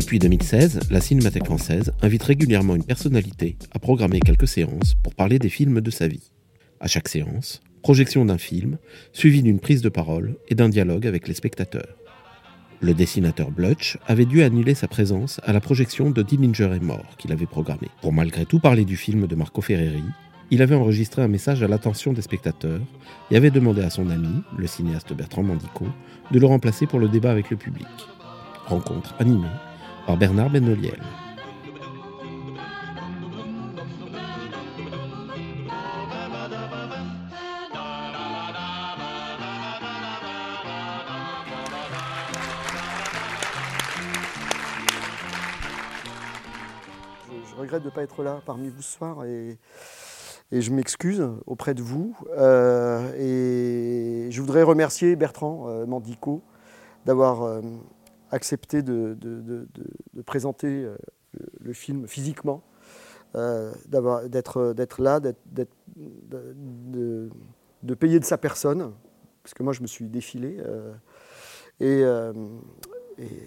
Depuis 2016, la Cinémathèque française invite régulièrement une personnalité à programmer quelques séances pour parler des films de sa vie. À chaque séance, projection d'un film, suivie d'une prise de parole et d'un dialogue avec les spectateurs. Le dessinateur Blutch avait dû annuler sa présence à la projection de Dillinger est mort qu'il avait programmé. Pour malgré tout parler du film de Marco Ferreri, il avait enregistré un message à l'attention des spectateurs et avait demandé à son ami, le cinéaste Bertrand Mandico, de le remplacer pour le débat avec le public. Rencontre animée par Bernard Benoliel. Je, regrette de ne pas être là parmi vous ce soir et, et je m'excuse auprès de vous. Euh, et je voudrais remercier Bertrand euh, Mandico d'avoir euh, accepté de, de- de- présenter euh, le, film physiquement, euh, d'être là, de, payer de sa personne, parce que moi je me suis défilé. euh, et,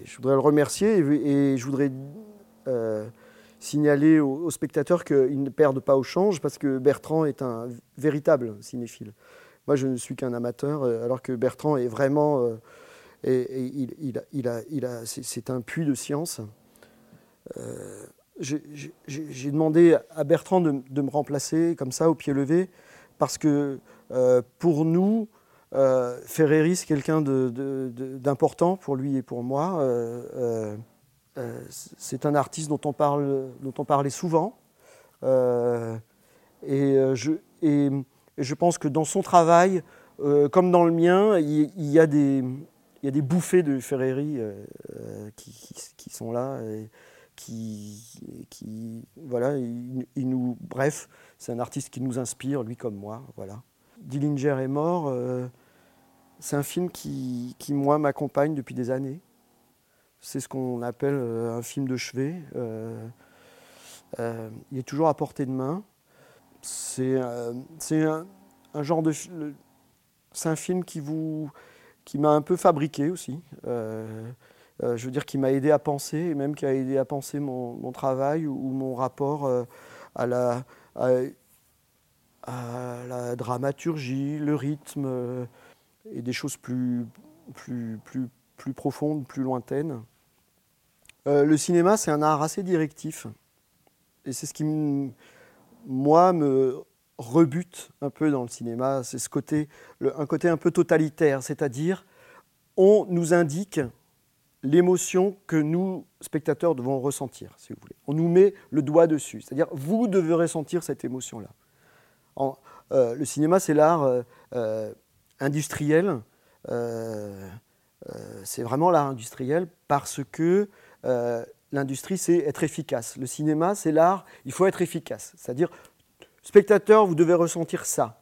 je voudrais le remercier et, je voudrais signaler aux, aux spectateurs qu'ils ne perdent pas au change parce que Bertrand est un véritable cinéphile. Moi, je ne suis qu'un amateur, alors que Bertrand est vraiment. Et, il, a, c'est, un puits de science. Euh, j'ai, demandé à Bertrand de, me remplacer comme ça, au pied levé, parce que euh, pour nous, euh, Ferreri, c'est quelqu'un d'important pour lui et pour moi. Euh, c'est un artiste dont on, parle, dont on parlait souvent. Et, je, pense que dans son travail, comme dans le mien, il y, a des, il y a des bouffées de Ferreri euh, euh, qui, sont là. Qui, voilà, il, nous, bref, c'est un artiste qui nous inspire, lui comme moi. Voilà. Dillinger est mort. euh, c'est un film qui, moi, m'accompagne depuis des années. C'est ce qu'on appelle un film de chevet. Il est toujours à portée de main. C'est un, un genre de. C'est un film qui vous, qui m'a un peu fabriqué aussi. Euh, euh, je veux dire, qui m'a aidé à penser, et même qui a aidé à penser mon, travail ou, mon rapport euh, à la. dramaturgie, le rythme et des choses plus, plus, plus, plus profondes, plus lointaines. Le cinéma, c'est un art assez directif. Et c'est ce qui, moi, me rebute un peu dans le cinéma. C'est ce côté, un côté un peu totalitaire, c'est-à-dire on nous indique l'émotion que nous, spectateurs, devons ressentir, si vous voulez. On nous met le doigt dessus. C'est-à-dire, vous devez ressentir cette émotion-là. Euh, le cinéma, c'est l'art euh, euh, industriel. C'est vraiment l'art industriel parce que l'industrie, c'est être efficace. Le cinéma, c'est l'art, il faut être efficace. C'est-à-dire, spectateur, vous devez ressentir ça.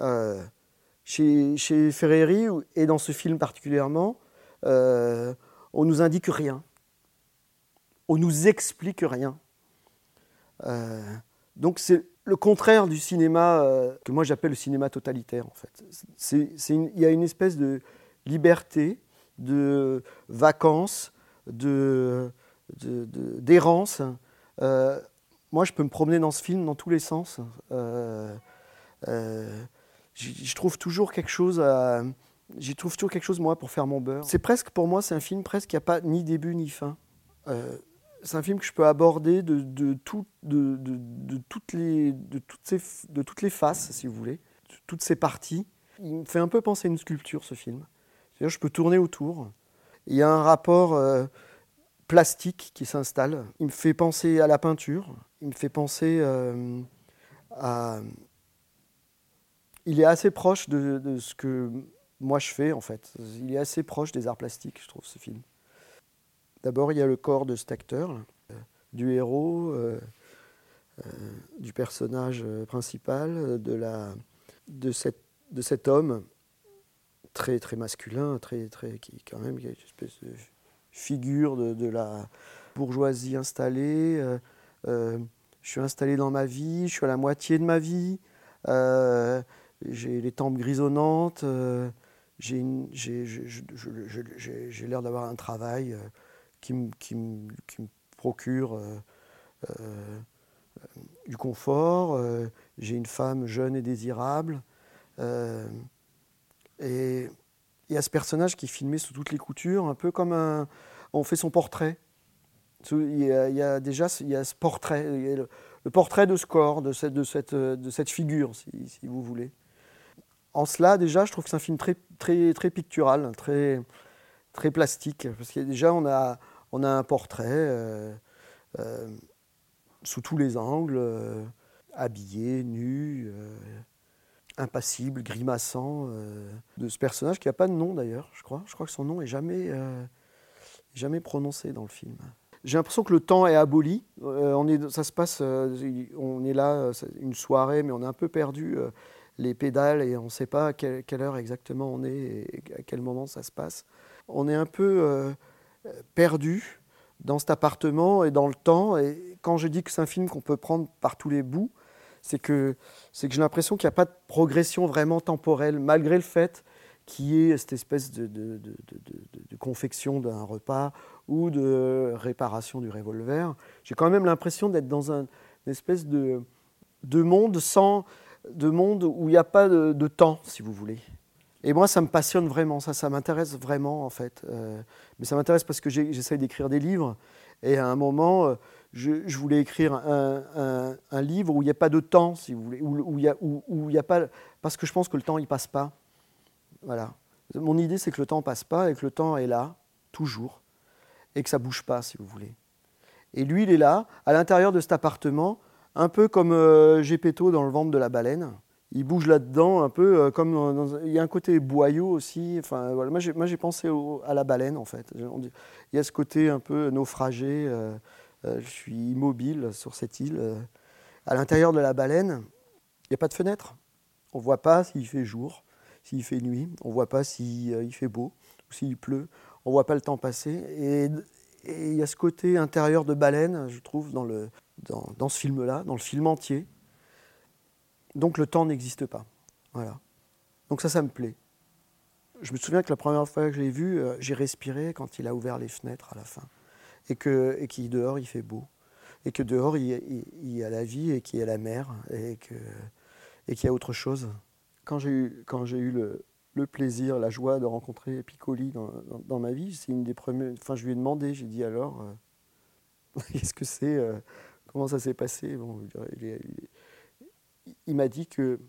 Euh, chez, Ferreri, et dans ce film particulièrement, euh, on nous indique rien. On nous explique rien. Euh, donc c'est le contraire du cinéma euh, que moi j'appelle le cinéma totalitaire en fait. Il y a une espèce de liberté, de vacances, de, de- de- d'errance. Moi je peux me promener dans ce film dans tous les sens. Euh, euh, j'y- trouve toujours quelque chose j'y trouve toujours quelque chose moi pour faire mon beurre. C'est presque pour moi c'est un film presque qui a pas ni début ni fin. Euh, c'est un film que je peux aborder de, de, tout- de, de- de toutes les, faces, si vous voulez, de toutes ces parties. Il me fait un peu penser à une sculpture, ce film. Je peux tourner autour. Il y a un rapport euh, plastique qui s'installe. Il me fait penser à la peinture. Il me fait penser euh, à... Il est assez proche de, ce que moi je fais, en fait. Il est assez proche des arts plastiques, je trouve, ce film. D'abord, il y a le corps de cet acteur. là. du héros, euh, euh, du personnage euh, principal, euh, de, la, de, de cet homme très, très masculin, très, très, qui quand même une espèce de figure de la bourgeoisie installée. Euh, je suis installé dans ma vie, je suis à la moitié de ma vie, euh, j'ai les tempes grisonnantes, euh, j'ai l'air d'avoir un travail qui, me- procure du confort, j'ai une femme jeune et désirable, et il y a ce personnage qui est filmé sous toutes les coutures, un peu comme. On fait son portrait. Il y a, déjà il y a ce portrait, le, portrait de ce corps, de cette, de cette, de cette figure, si, vous voulez. En cela, déjà, je trouve que c'est un film très, très, très pictural, très, très plastique. Parce que déjà, on a, on a un portrait euh, euh, sous tous les angles, euh, habillé, nu, impassible, grimaçant, de ce personnage qui n'a pas de nom d'ailleurs, je crois. Je crois que son nom est jamais, jamais prononcé dans le film. J'ai l'impression que le temps est aboli. Euh, on est, ça se passe, euh, on est là, euh, une soirée, mais on est un peu perdu les pédales et on ne sait pas à quelle, heure exactement on est et à quel moment ça se passe. On est un peu perdu dans cet appartement et dans le temps. Et quand je dis que c'est un film qu'on peut prendre par tous les bouts, c'est que, j'ai l'impression qu'il n'y a pas de progression vraiment temporelle, malgré le fait qu'il y ait cette espèce de confection d'un repas ou de réparation du revolver. J'ai quand même l'impression d'être dans un, une espèce de, de monde sans de monde où il n'y a pas de, temps, si vous voulez. Et moi, ça me passionne vraiment, ça, ça m'intéresse vraiment en fait. Euh, mais ça m'intéresse parce que j'essaye d'écrire des livres. Et à un moment, euh, je, voulais écrire un, livre où il n'y a pas de temps, si vous voulez, où, il y a, où- où il y a pas, parce que je pense que le temps il passe pas. Voilà. Mon idée, c'est que le temps passe pas et que le temps est là toujours et que ça bouge pas, si vous voulez. Et lui, il est là, à l'intérieur de cet appartement, un peu comme euh, Gepetto dans le ventre de la baleine. Il bouge là-dedans, un peu euh, comme dans, il y a un côté boyau aussi. Enfin, voilà. Moi, j'ai, pensé à la baleine en fait. Il y a ce côté un peu naufragé. euh, euh, je suis immobile sur cette île. À l'intérieur de la baleine, il n'y a pas de fenêtre. On ne voit pas s'il fait jour, s'il fait nuit. On ne voit pas s'il il fait beau ou s'il pleut. On voit pas le temps passer. Et il y a ce côté intérieur de baleine, je trouve, dans, le, dans, ce film-là, dans le film entier. Donc le temps n'existe pas. Voilà. Donc ça, ça me plaît. Je me souviens que la première fois que je l'ai vu, euh, j'ai respiré quand il a ouvert les fenêtres à la fin. Et que et qu'il dehors, il fait beau. Et que dehors, il, il- il y a la vie et qu'il y a la mer et que- et qu'il y a autre chose. Quand j'ai eu, quand eu le, le plaisir, la joie de rencontrer Piccoli dans, ma vie, c'est une des premières. Enfin, je lui ai demandé, j'ai dit alors, euh, qu'est-ce que c'est euh, Comment ça s'est passé? Bon, il, m'a dit que,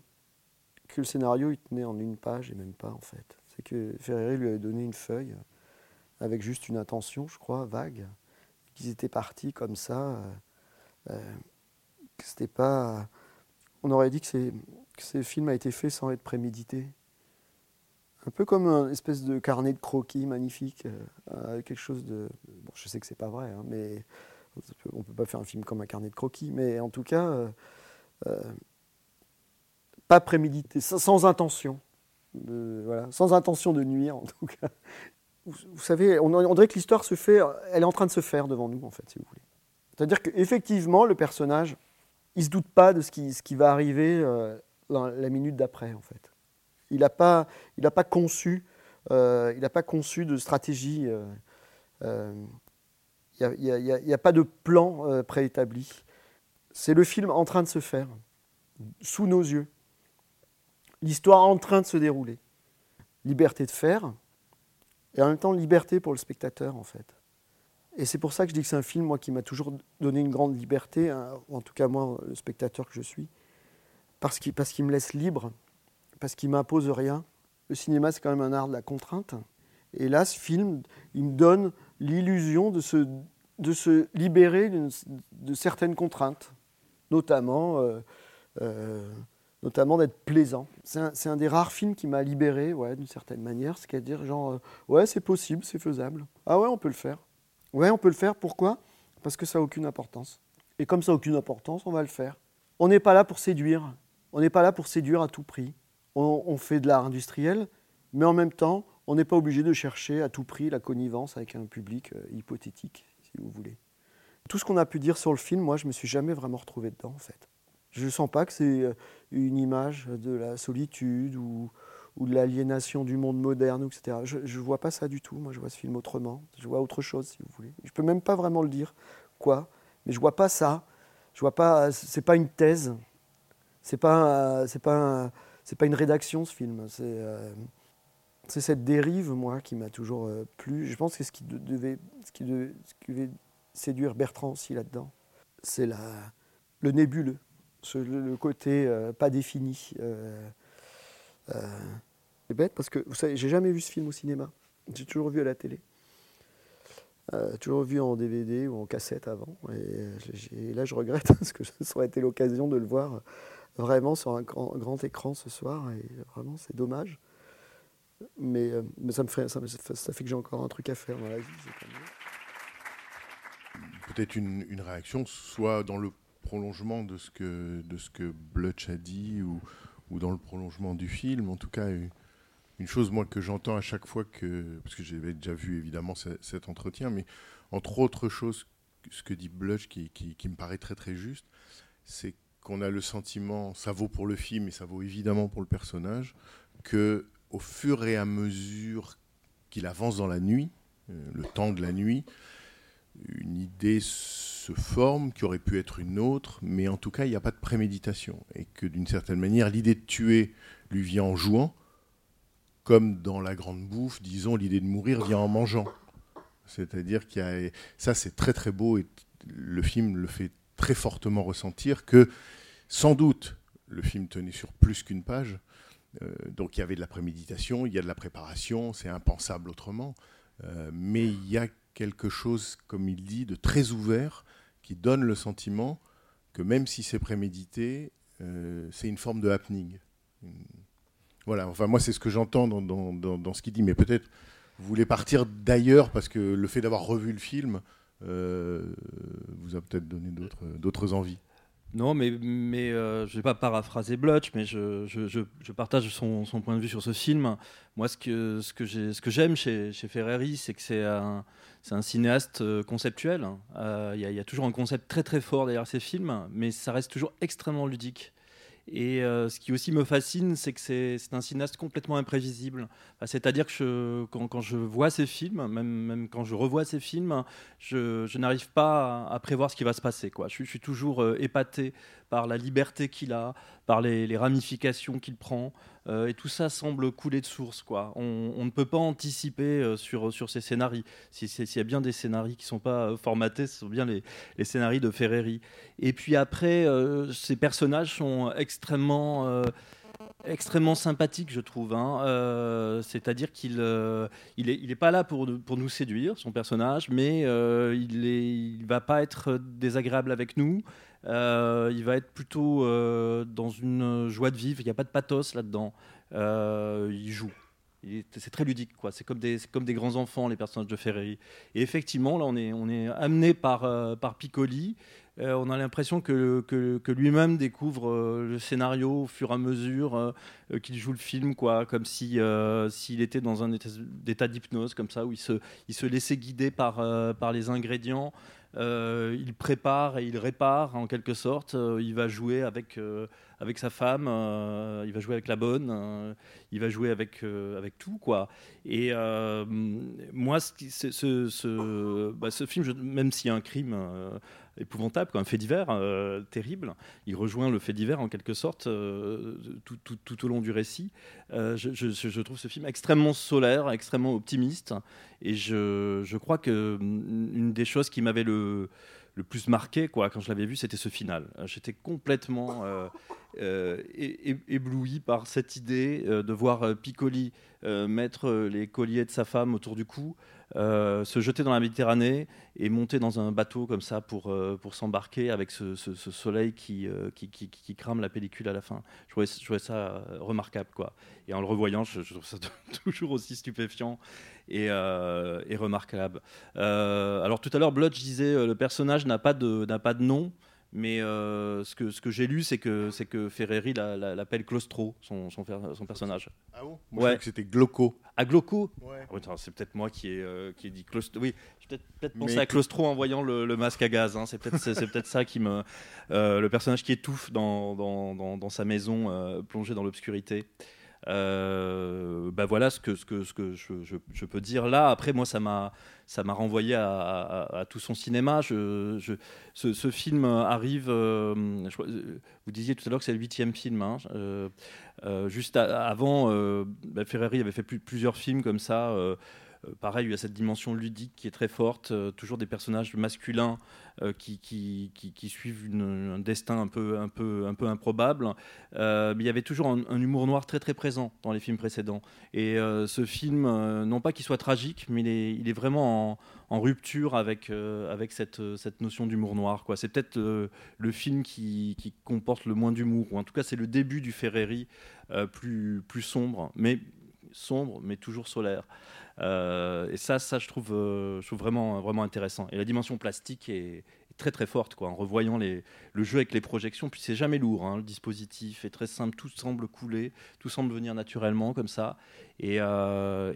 le scénario, il tenait en une page et même pas, en fait. C'est que Ferreri lui avait donné une feuille avec juste une intention, je crois, vague, qu'ils étaient partis comme ça. euh, euh, c'était pas. On aurait dit que ce film a été fait sans être prémédité. Un peu comme un espèce de carnet de croquis magnifique, euh, quelque chose de. Bon, je sais que c'est pas vrai, hein, mais on peut pas faire un film comme un carnet de croquis, mais en tout cas, euh, euh, pas prémédité, sans, intention, de- voilà, sans intention de nuire en tout cas. Vous, savez, on, dirait que l'histoire se fait, elle est en train de se faire devant nous en fait, si vous voulez. C'est-à-dire qu'effectivement, le personnage, il se doute pas de ce qui, va arriver dans la minute d'après en fait. Il n'a euh, pas conçu de stratégie. euh, euh, il n'y a, pas de plan préétabli. C'est le film en train de se faire, sous nos yeux. L'histoire en train de se dérouler. Liberté de faire, et en même temps liberté pour le spectateur, en fait. Et c'est pour ça que je dis que c'est un film, qui m'a toujours donné une grande liberté, hein, en tout cas moi, le spectateur que je suis, parce qu'il me laisse libre, parce qu'il m'impose rien. Le cinéma, c'est quand même un art de la contrainte. Et là, ce film, il me donne l'illusion de se, de se libérer de certaines contraintes, notamment, euh, euh, notamment d'être plaisant. C'est un, des rares films qui m'a libéré, ouais, d'une certaine manière, c'est-à-dire genre, euh, ouais, c'est possible, c'est faisable. Ah ouais, on peut le faire. Ouais, on peut le faire. Pourquoi? Parce que ça n'a aucune importance. Et comme ça n'a aucune importance, on va le faire. On n'est pas là pour séduire. On n'est pas là pour séduire à tout prix. On, fait de l'art industriel, mais en même temps, on n'est pas obligé de chercher à tout prix la connivence avec un public euh, hypothétique, si vous voulez. Tout ce qu'on a pu dire sur le film, moi, je me suis jamais vraiment retrouvé dedans, en fait. Je ne sens pas que c'est euh, une image de la solitude ou, de l'aliénation du monde moderne, etc. Je ne vois pas ça du tout. Moi, je vois ce film autrement. Je vois autre chose, si vous voulez. Je peux même pas vraiment le dire, quoi. Mais je vois pas ça. Je vois pas. C'est pas une thèse. C'est pas. Pas. C'est pas une rédaction, ce film. C'est. euh, cette dérive, moi, qui m'a toujours euh, plu. Je pense que ce qui de- devait, ce qui devait, séduire Bertrand aussi là-dedans, c'est le nébuleux, le, côté euh, pas défini. c'est bête parce que, vous savez, j'ai jamais vu ce film au cinéma. J'ai toujours vu à la télé. Toujours vu en DVD ou en cassette avant. Et, et là, je regrette parce que ça aurait été l'occasion de le voir vraiment sur un grand, grand écran ce soir. Et vraiment, c'est dommage. Mais, euh, mais ça, me fait, ça, que j'ai encore un truc à faire dans la vie. Peut-être une, réaction, soit dans le prolongement de ce que, de ce que Blutch a dit, ou, ou dans le prolongement du film. En tout cas, une, chose, moi, que j'entends à chaque fois que. Parce que j'avais déjà vu, évidemment, ce- cet entretien, mais entre autres choses, ce que dit Blutch, qui, qui, qui me paraît très, très juste, c'est qu'on a le sentiment, ça vaut pour le film et ça vaut évidemment pour le personnage, que au fur et à mesure qu'il avance dans la nuit, euh, le temps de la nuit, une idée se forme qui aurait pu être une autre, mais en tout cas, il n'y a pas de préméditation. Et que d'une certaine manière, l'idée de tuer lui vient en jouant, comme dans la grande bouffe, disons, l'idée de mourir vient en mangeant. C'est-à-dire qu'il y a. Ça, c'est très très beau et le film le fait très fortement ressentir que, sans doute, le film tenait sur plus qu'une page. Euh, donc il y avait de la préméditation, il y a de la préparation, c'est impensable autrement. Euh, mais il y a quelque chose, comme il dit, de très ouvert qui donne le sentiment que même si c'est prémédité, euh, c'est une forme de happening. Voilà, enfin moi c'est ce que j'entends dans, ce qu'il dit, mais peut-être vous voulez partir d'ailleurs parce que le fait d'avoir revu le film vous a peut-être donné d'autres envies. Non, mais, mais euh, je vais pas paraphraser Blutch, mais je, je, je, je partage son, son point de vue sur ce film. Moi, ce que, ce que, j'aime chez, chez Ferreri, c'est que c'est un, un cinéaste euh, conceptuel. Euh, Il y, y a toujours un concept très très fort derrière ses films, mais ça reste toujours extrêmement ludique. Et euh, ce qui aussi me fascine, c'est que c'est un cinéaste complètement imprévisible. C'est-à-dire que quand, je vois ses films, même, quand je revois ses films, je, n'arrive pas à, prévoir ce qui va se passer. Quoi. Je, suis- je suis toujours euh, épaté par la liberté qu'il a, par les, ramifications qu'il prend. euh, et tout ça semble couler de source. Quoi. On, ne peut pas anticiper euh, sur, sur ces scénarios. Si- si- S'il y a bien des scénarios qui ne sont pas euh, formatés, ce sont bien les, les scénarios de Ferreri. Et puis après, ces personnages sont extrêmement... extrêmement sympathique, je trouve. hein. Euh, C'est-à-dire qu'il euh, il est, il pas là pour, pour nous séduire, son personnage, mais euh, il est, il va pas être désagréable avec nous. Euh, il va être plutôt dans une joie de vivre. Il n'y a pas de pathos là-dedans. Il joue. C'est très ludique, quoi. C'est comme des, comme des grands enfants, les personnages de Ferreri. Et effectivement, là, on est, on est amené par, euh, par Piccoli. Euh, on a l'impression que, que, que lui-même découvre euh, le scénario au fur et à mesure qu'il joue le film, quoi, comme si s'il était dans un état, d'hypnose, comme ça, où il se, il se laissait guider par, par les ingrédients. Il prépare et il répare en quelque sorte. Il va jouer avec, avec sa femme, euh, il va jouer avec la bonne, euh, il va jouer avec, euh, avec tout, quoi. Et moi, ce, bah, film, même s'il y a un crime épouvantable, quoi, un fait divers terrible, il rejoint le fait divers en quelque sorte tout, tout- tout au long du récit. Je, je- je trouve ce film extrêmement solaire, extrêmement optimiste, et je, je crois que mm, une des choses qui m'avait le, le plus marqué quoi, quand je l'avais vu, c'était ce final. J'étais complètement euh, euh, ébloui par cette idée euh, de voir Piccoli mettre les colliers de sa femme autour du cou, euh, se jeter dans la Méditerranée et monter dans un bateau comme ça pour, euh, pour s'embarquer avec ce, ce- soleil qui, euh, qui, qui- crame la pellicule à la fin. Je trouvais, ça remarquable. Quoi. Et en le revoyant, je, trouve ça toujours aussi stupéfiant et, et remarquable. Alors tout à l'heure, disais, euh, le personnage n'a pas, de- n'a pas de nom. Mais euh, ce que, ce que j'ai lu, c'est que, c'est que Ferreri la- la- l'appelle Claustro, son, son, per- son personnage. Ah bon? Moi, je Ouais. croyais que c'était Glauco. À Glauco Ouais. Ah c'est peut-être moi qui ai, euh, qui ai dit Claustro. Oui, j'ai peut-être peut pensé Mais- à Claustro en voyant le, le masque à gaz. hein. C'est peut-être peut-être ça qui me. euh, le personnage qui étouffe dans, dans, dans, dans sa maison plongée dans l'obscurité. Euh, bah voilà ce que, je, peux dire là. Après, moi, ça m'a, renvoyé à, tout son cinéma. Ce, film arrive. euh, vous disiez tout à l'heure que c'est le huitième film. hein. Euh, euh, juste avant, bah, Ferreri avait fait plus- plusieurs films comme ça. Euh, pareil, il y a cette dimension ludique qui est très forte. euh, toujours des personnages masculins euh, qui, suivent un destin un peu, improbable. Mais il y avait toujours un, humour noir très présent dans les films précédents. Et ce film, non pas qu'il soit tragique, mais il est, vraiment en, rupture avec, cette, notion d'humour noir. quoi. C'est peut-être le film qui, comporte le moins d'humour, ou en tout cas c'est le début du Ferreri plus, plus sombre, mais sombre, mais toujours solaire. Euh, et ça, ça je trouve, euh, je trouve vraiment, vraiment intéressant. Et la dimension plastique est, très très forte, quoi. En revoyant le jeu avec les projections, puis c'est jamais lourd. hein, le dispositif est très simple, tout semble couler, tout semble venir naturellement comme ça. Et, euh,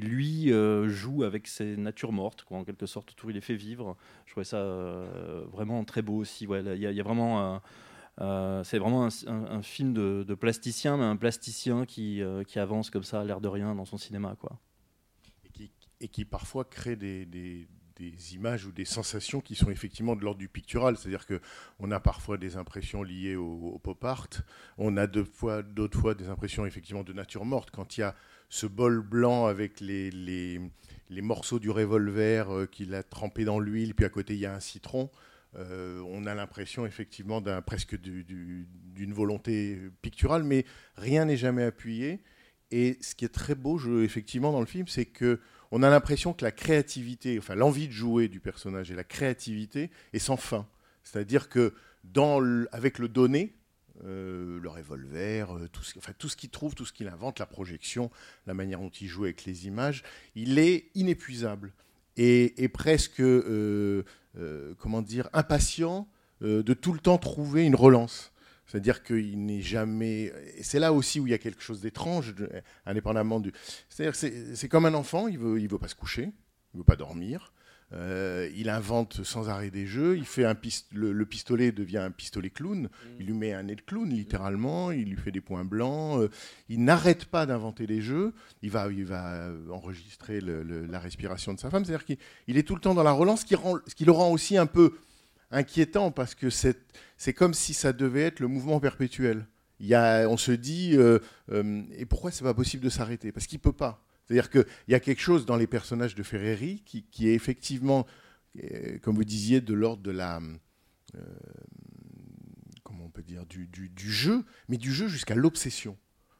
lui joue avec ses natures mortes, quoi, en quelque sorte. Autour, il les fait vivre. Je trouvais ça vraiment très beau aussi. Il y, a- vraiment. c'est vraiment un, film de, plasticien, mais un plasticien qui, qui avance comme ça, à l'air de rien, dans son cinéma. Quoi. Et qui, parfois crée des, des- images ou des sensations qui sont effectivement de l'ordre du pictural. C'est-à-dire que on a parfois des impressions liées au, pop art, on a d'autres fois des impressions effectivement de nature morte. Quand il y a ce bol blanc avec les, les, morceaux du revolver euh, qu'il a trempé dans l'huile, puis à côté il y a un citron. euh, on a l'impression effectivement d'un presque du- du- d'une volonté picturale, mais rien n'est jamais appuyé. Et ce qui est très beau, effectivement, dans le film, c'est que on a l'impression que la créativité, enfin l'envie de jouer du personnage et la créativité est sans fin. C'est-à-dire que le- avec le donné, euh, le revolver, euh, tout ce, qu'il trouve, tout ce qu'il invente, la projection, la manière dont il joue avec les images, il est inépuisable et, presque, euh, comment dire, impatient de tout le temps trouver une relance. C'est-à-dire qu'il n'est jamais. Et c'est là aussi où il y a quelque chose d'étrange, indépendamment du. C'est-à-dire que c'est comme un enfant, il veut, il veut pas se coucher, il veut pas dormir. Euh, il invente sans arrêt des jeux. Il fait un pist- le, le pistolet devient un pistolet clown. Il lui met un nez de clown littéralement. Il lui fait des points blancs. Euh, il n'arrête pas d'inventer des jeux. Il va, il va enregistrer le- le- la respiration de sa femme. C'est-à-dire qu'il il est tout le temps dans la relance, ce qui, rend, ce qui le rend aussi un peu inquiétant parce que c'est comme si ça devait être le mouvement perpétuel. Il y a, on se dit, euh, euh, et pourquoi c'est pas possible de s'arrêter? Parce qu'il peut pas. C'est-à-dire qu'il y a quelque chose dans les personnages de Ferreri qui, qui est effectivement, euh, comme vous disiez, de l'ordre de la, comment on peut dire, du, du- du jeu, mais du jeu jusqu'à l'obsession,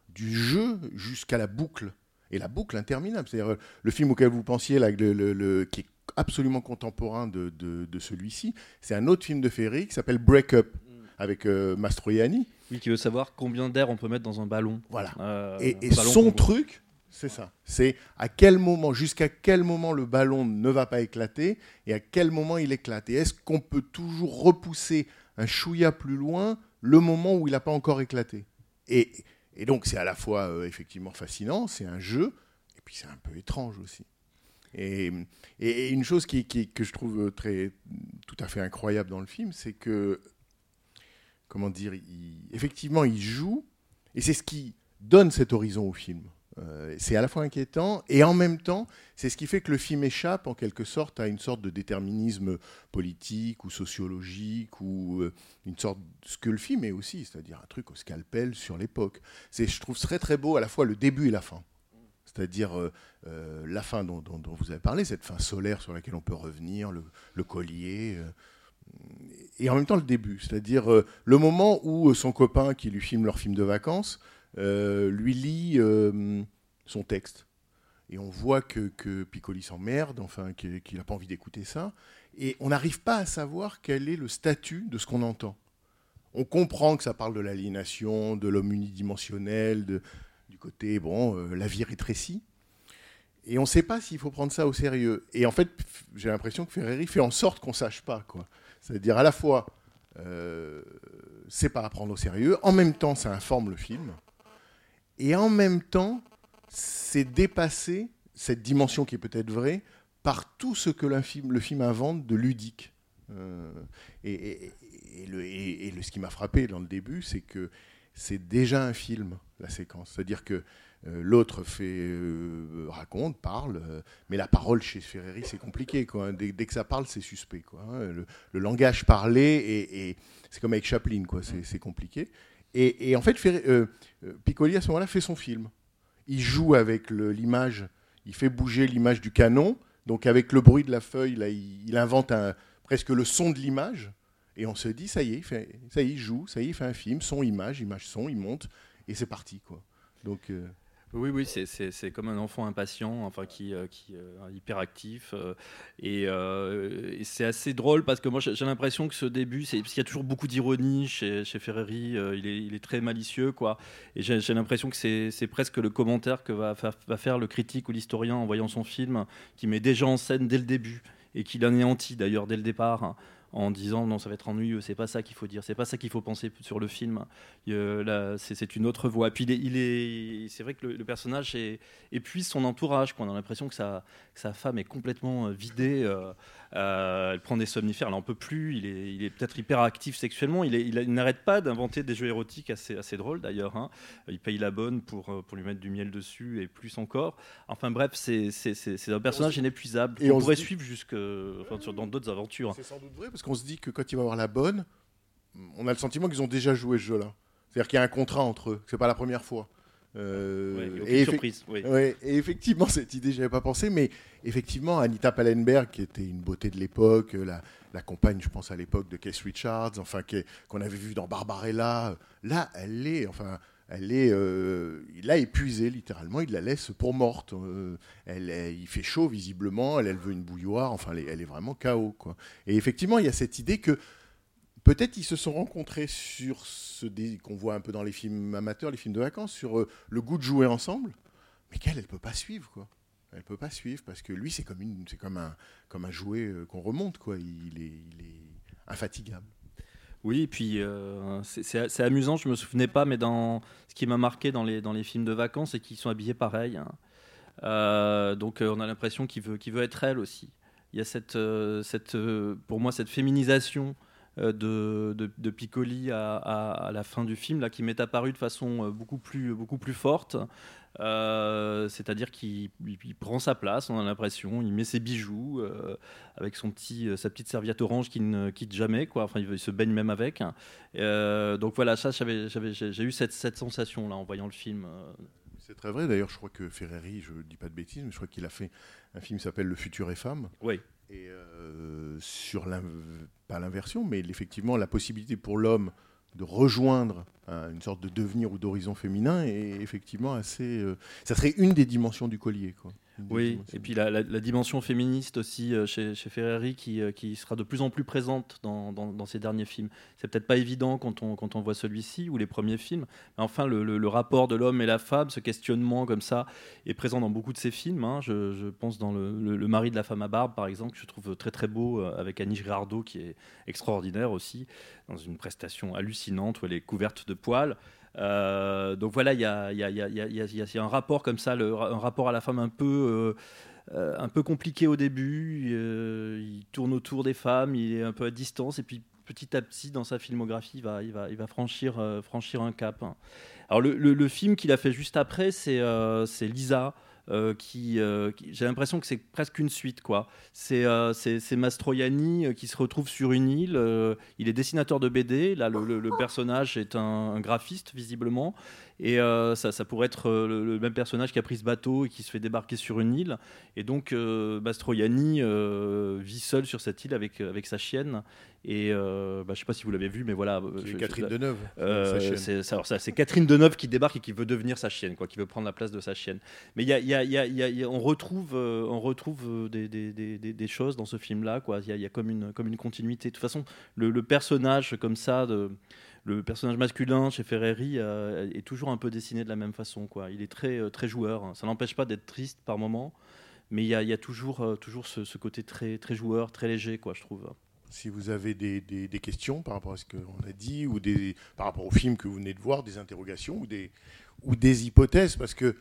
du jeu jusqu'à la boucle, et la boucle interminable. C'est-à-dire le film auquel vous pensiez, là, le- qui est absolument contemporain de, de- de celui-ci, c'est un autre film de Ferreri qui s'appelle Break Up, avec euh, Mastroianni. Lui qui veut savoir combien d'air on peut mettre dans un ballon. Voilà. Euh, Et, un et ballon son truc, c'est ça. C'est à quel moment, jusqu'à quel moment le ballon ne va pas éclater et à quel moment il éclate. Et est-ce qu'on peut toujours repousser un chouïa plus loin le moment où il n'a pas encore éclaté? Et, et donc c'est à la fois euh, effectivement fascinant, c'est un jeu, et puis c'est un peu étrange aussi. Et, une chose que je trouve tout à fait incroyable dans le film, c'est que, comment dire, effectivement, il joue, et c'est ce qui donne cet horizon au film. Euh, c'est à la fois inquiétant et en même temps, c'est ce qui fait que le film échappe en quelque sorte à une sorte de déterminisme politique ou sociologique ou euh, une sorte ce que le film est aussi, c'est-à-dire un truc au scalpel sur l'époque. Je trouve très très beau à la fois le début et la fin. C'est-à-dire euh, euh, la fin dont, vous avez parlé, cette fin solaire sur laquelle on peut revenir, le, collier, euh, et en même temps le début, c'est-à-dire le moment où son copain qui lui filme leur film de vacances lui lit son texte. et on voit que, que Piccoli s'emmerde, enfin qu'il n'a pas envie d'écouter ça, et on n'arrive pas à savoir quel est le statut de ce qu'on entend. On comprend que ça parle de l'aliénation, de l'homme unidimensionnel, de, du côté, bon, euh, la vie rétrécie, et on ne sait pas s'il faut prendre ça au sérieux. Et en fait, j'ai l'impression que Ferreri fait en sorte qu'on ne sache pas. quoi. C'est-à-dire à la fois, euh, c'est pas à prendre au sérieux, en même temps, ça informe le film, et en même temps, c'est dépasser cette dimension qui est peut-être vraie par tout ce que le film, invente de ludique. Euh, et, et- le, et le- ce qui m'a frappé dans le début, c'est que c'est déjà un film, la séquence. C'est-à-dire que euh, l'autre fait, euh, raconte, parle, euh, mais la parole chez Ferreri, c'est compliqué. Quoi. Dès, que ça parle, c'est suspect. Quoi. hein. Le, langage parlé, et, c'est comme avec Chaplin, quoi. C'est, compliqué. Et, en fait, Piccoli, à ce moment-là, fait son film. Il joue avec l'image, il fait bouger l'image du canon, donc avec le bruit de la feuille, là, il, invente presque le son de l'image, et on se dit, ça y est, ça y est, il joue, ça y est, il fait un film, son, image, image, son, il monte, et c'est parti. Quoi. Donc, euh, Oui, oui, c'est- comme un enfant impatient, enfin qui, euh, qui euh, hyperactif, euh, et, c'est assez drôle parce que moi j'ai l'impression que ce début, c'est parce qu'il y a toujours beaucoup d'ironie chez, chez Ferreri, il, est, il est très malicieux, quoi, et j'ai l'impression que c'est presque le commentaire que va faire, va faire le critique ou l'historien en voyant son film, qui met déjà en scène dès le début et qui l'anéantit d'ailleurs dès le départ. En disant non ça va être ennuyeux c'est pas ça qu'il faut dire c'est pas ça qu'il faut penser sur le film c'est une autre voix. Puis il est, c'est vrai que le, personnage est- épuise son entourage. Quoi. On a l'impression que sa, que sa femme est complètement euh, vidée. euh, euh, elle prend des somnifères, elle n'en peut plus. Il est, il est peut-être hyperactif sexuellement. Il, il il n'arrête pas d'inventer des jeux érotiques assez, assez drôles d'ailleurs. hein. Il paye la bonne pour, euh, pour lui mettre du miel dessus et plus encore. Enfin bref, c'est c'est- c'est- c'est un personnage inépuisable. Et on, on pourrait dit- suivre jusque, enfin, sur- dans d'autres aventures. C'est sans doute vrai parce qu'on se dit que quand il va avoir la bonne, on a le sentiment qu'ils ont déjà joué ce jeu-là. C'est-à-dire qu'il y a un contrat entre eux, que c'est pas la première fois. Euh, Ouais, et, surprise. oui. ouais, et effectivement, cette idée, j'y avais pas pensé, mais effectivement, Anita Pallenberg, qui était une beauté de l'époque, euh, la, la compagne, je pense à l'époque de Keith Richards, enfin qu'on avait vu dans Barbarella, euh, là, elle est, enfin, elle est, euh, il l'a épuisée littéralement, il la laisse pour morte. euh, elle, il fait chaud visiblement, elle, elle veut une bouilloire, enfin, elle est, elle est vraiment KO, quoi. Et effectivement, il y a cette idée que peut-être ils se sont rencontrés sur ce qu'on voit un peu dans les films amateurs, les films de vacances, sur euh, le goût de jouer ensemble, mais qu'elle, elle peut pas suivre, quoi. Elle peut pas suivre parce que lui, c'est comme une, c'est comme un, comme un jouet euh, qu'on remonte, quoi. Il est, il est infatigable. Oui, et puis euh, c'est- amusant, je me souvenais pas, mais dans ce qui m'a marqué dans les, dans les films de vacances, c'est qu'ils sont habillés pareil. hein. Donc on a l'impression qu'il veut, veut être elle aussi. Il y a cette, cette, pour moi cette féminisation de, de, de Piccoli à, à- à la fin du film là, qui m'est apparue de façon euh, beaucoup plus, beaucoup plus forte. Euh, C'est-à-dire qu'il il- il prend sa place, on a l'impression, il met ses bijoux euh, avec son petit, euh, sa petite serviette orange qui ne quitte jamais, quoi. Enfin, il, il se baigne même avec. Euh, donc voilà, ça, j'avais- j'ai eu cette, cette sensation là en voyant le film. euh. C'est très vrai. D'ailleurs, je crois que Ferreri, je dis pas de bêtises, mais je crois qu'il a fait un film qui s'appelle Le futur est femme. Oui. Et euh, sur pas l'inversion, mais effectivement la possibilité pour l'homme de rejoindre un- une sorte de devenir ou d'horizon féminin est effectivement assez. euh, ça serait une des dimensions du collier, quoi. Oui, et puis la, la- la dimension féministe aussi euh, chez, chez Ferreri qui, euh, qui sera de plus en plus présente dans, dans, dans ses derniers films. C'est peut-être pas évident quand on, quand on voit celui-ci ou les premiers films, mais enfin le, le- le rapport de l'homme et la femme, ce questionnement comme ça, est présent dans beaucoup de ses films. hein. Je, je pense dans Le mari de la femme à barbe, par exemple, que je trouve très très beau, euh, avec Annie Girardot qui est extraordinaire aussi, dans une prestation hallucinante où elle est couverte de poils. Euh, donc voilà, il y a, un rapport comme ça, un rapport à la femme un peu, euh, euh, un peu compliqué au début. il tourne autour des femmes, il est un peu à distance, et puis petit à petit, dans sa filmographie, il va, franchir, un cap. Alors le, film qu'il a fait juste après, c'est Lisa. Euh, euh, j'ai l'impression que c'est presque une suite quoi. C'est euh, c'est Mastroianni qui se retrouve sur une île. il est dessinateur de BD. Là, le, personnage est un graphiste visiblement, Et euh, ça, ça pourrait être euh, le, le même personnage qui a pris ce bateau et qui se fait débarquer sur une île. Et donc, euh, Mastroianni euh, vit seul sur cette île avec, avec sa chienne. Et bah, je sais pas si vous l'avez vu, mais voilà. Je- Catherine je- Deneuve. c'est Catherine Deneuve qui débarque et qui veut devenir sa chienne, quoi, qui veut prendre la place de sa chienne. Mais y a, y a- y a- on retrouve, on retrouve des, des- des- choses dans ce film-là. Il y a, il y a comme une, comme une continuité. De toute façon, le, le personnage comme ça, de, le personnage masculin chez Ferreri euh, est toujours un peu dessiné de la même façon. Il est très, euh, très joueur. Ça n'empêche pas d'être triste par moment, mais il y a, toujours, euh, toujours ce, côté très, très joueur, très léger, je trouve. Si vous avez des, questions par rapport à ce qu'on a dit, ou des, par rapport au film que vous venez de voir, des interrogations ou des, ou des hypothèses, parce que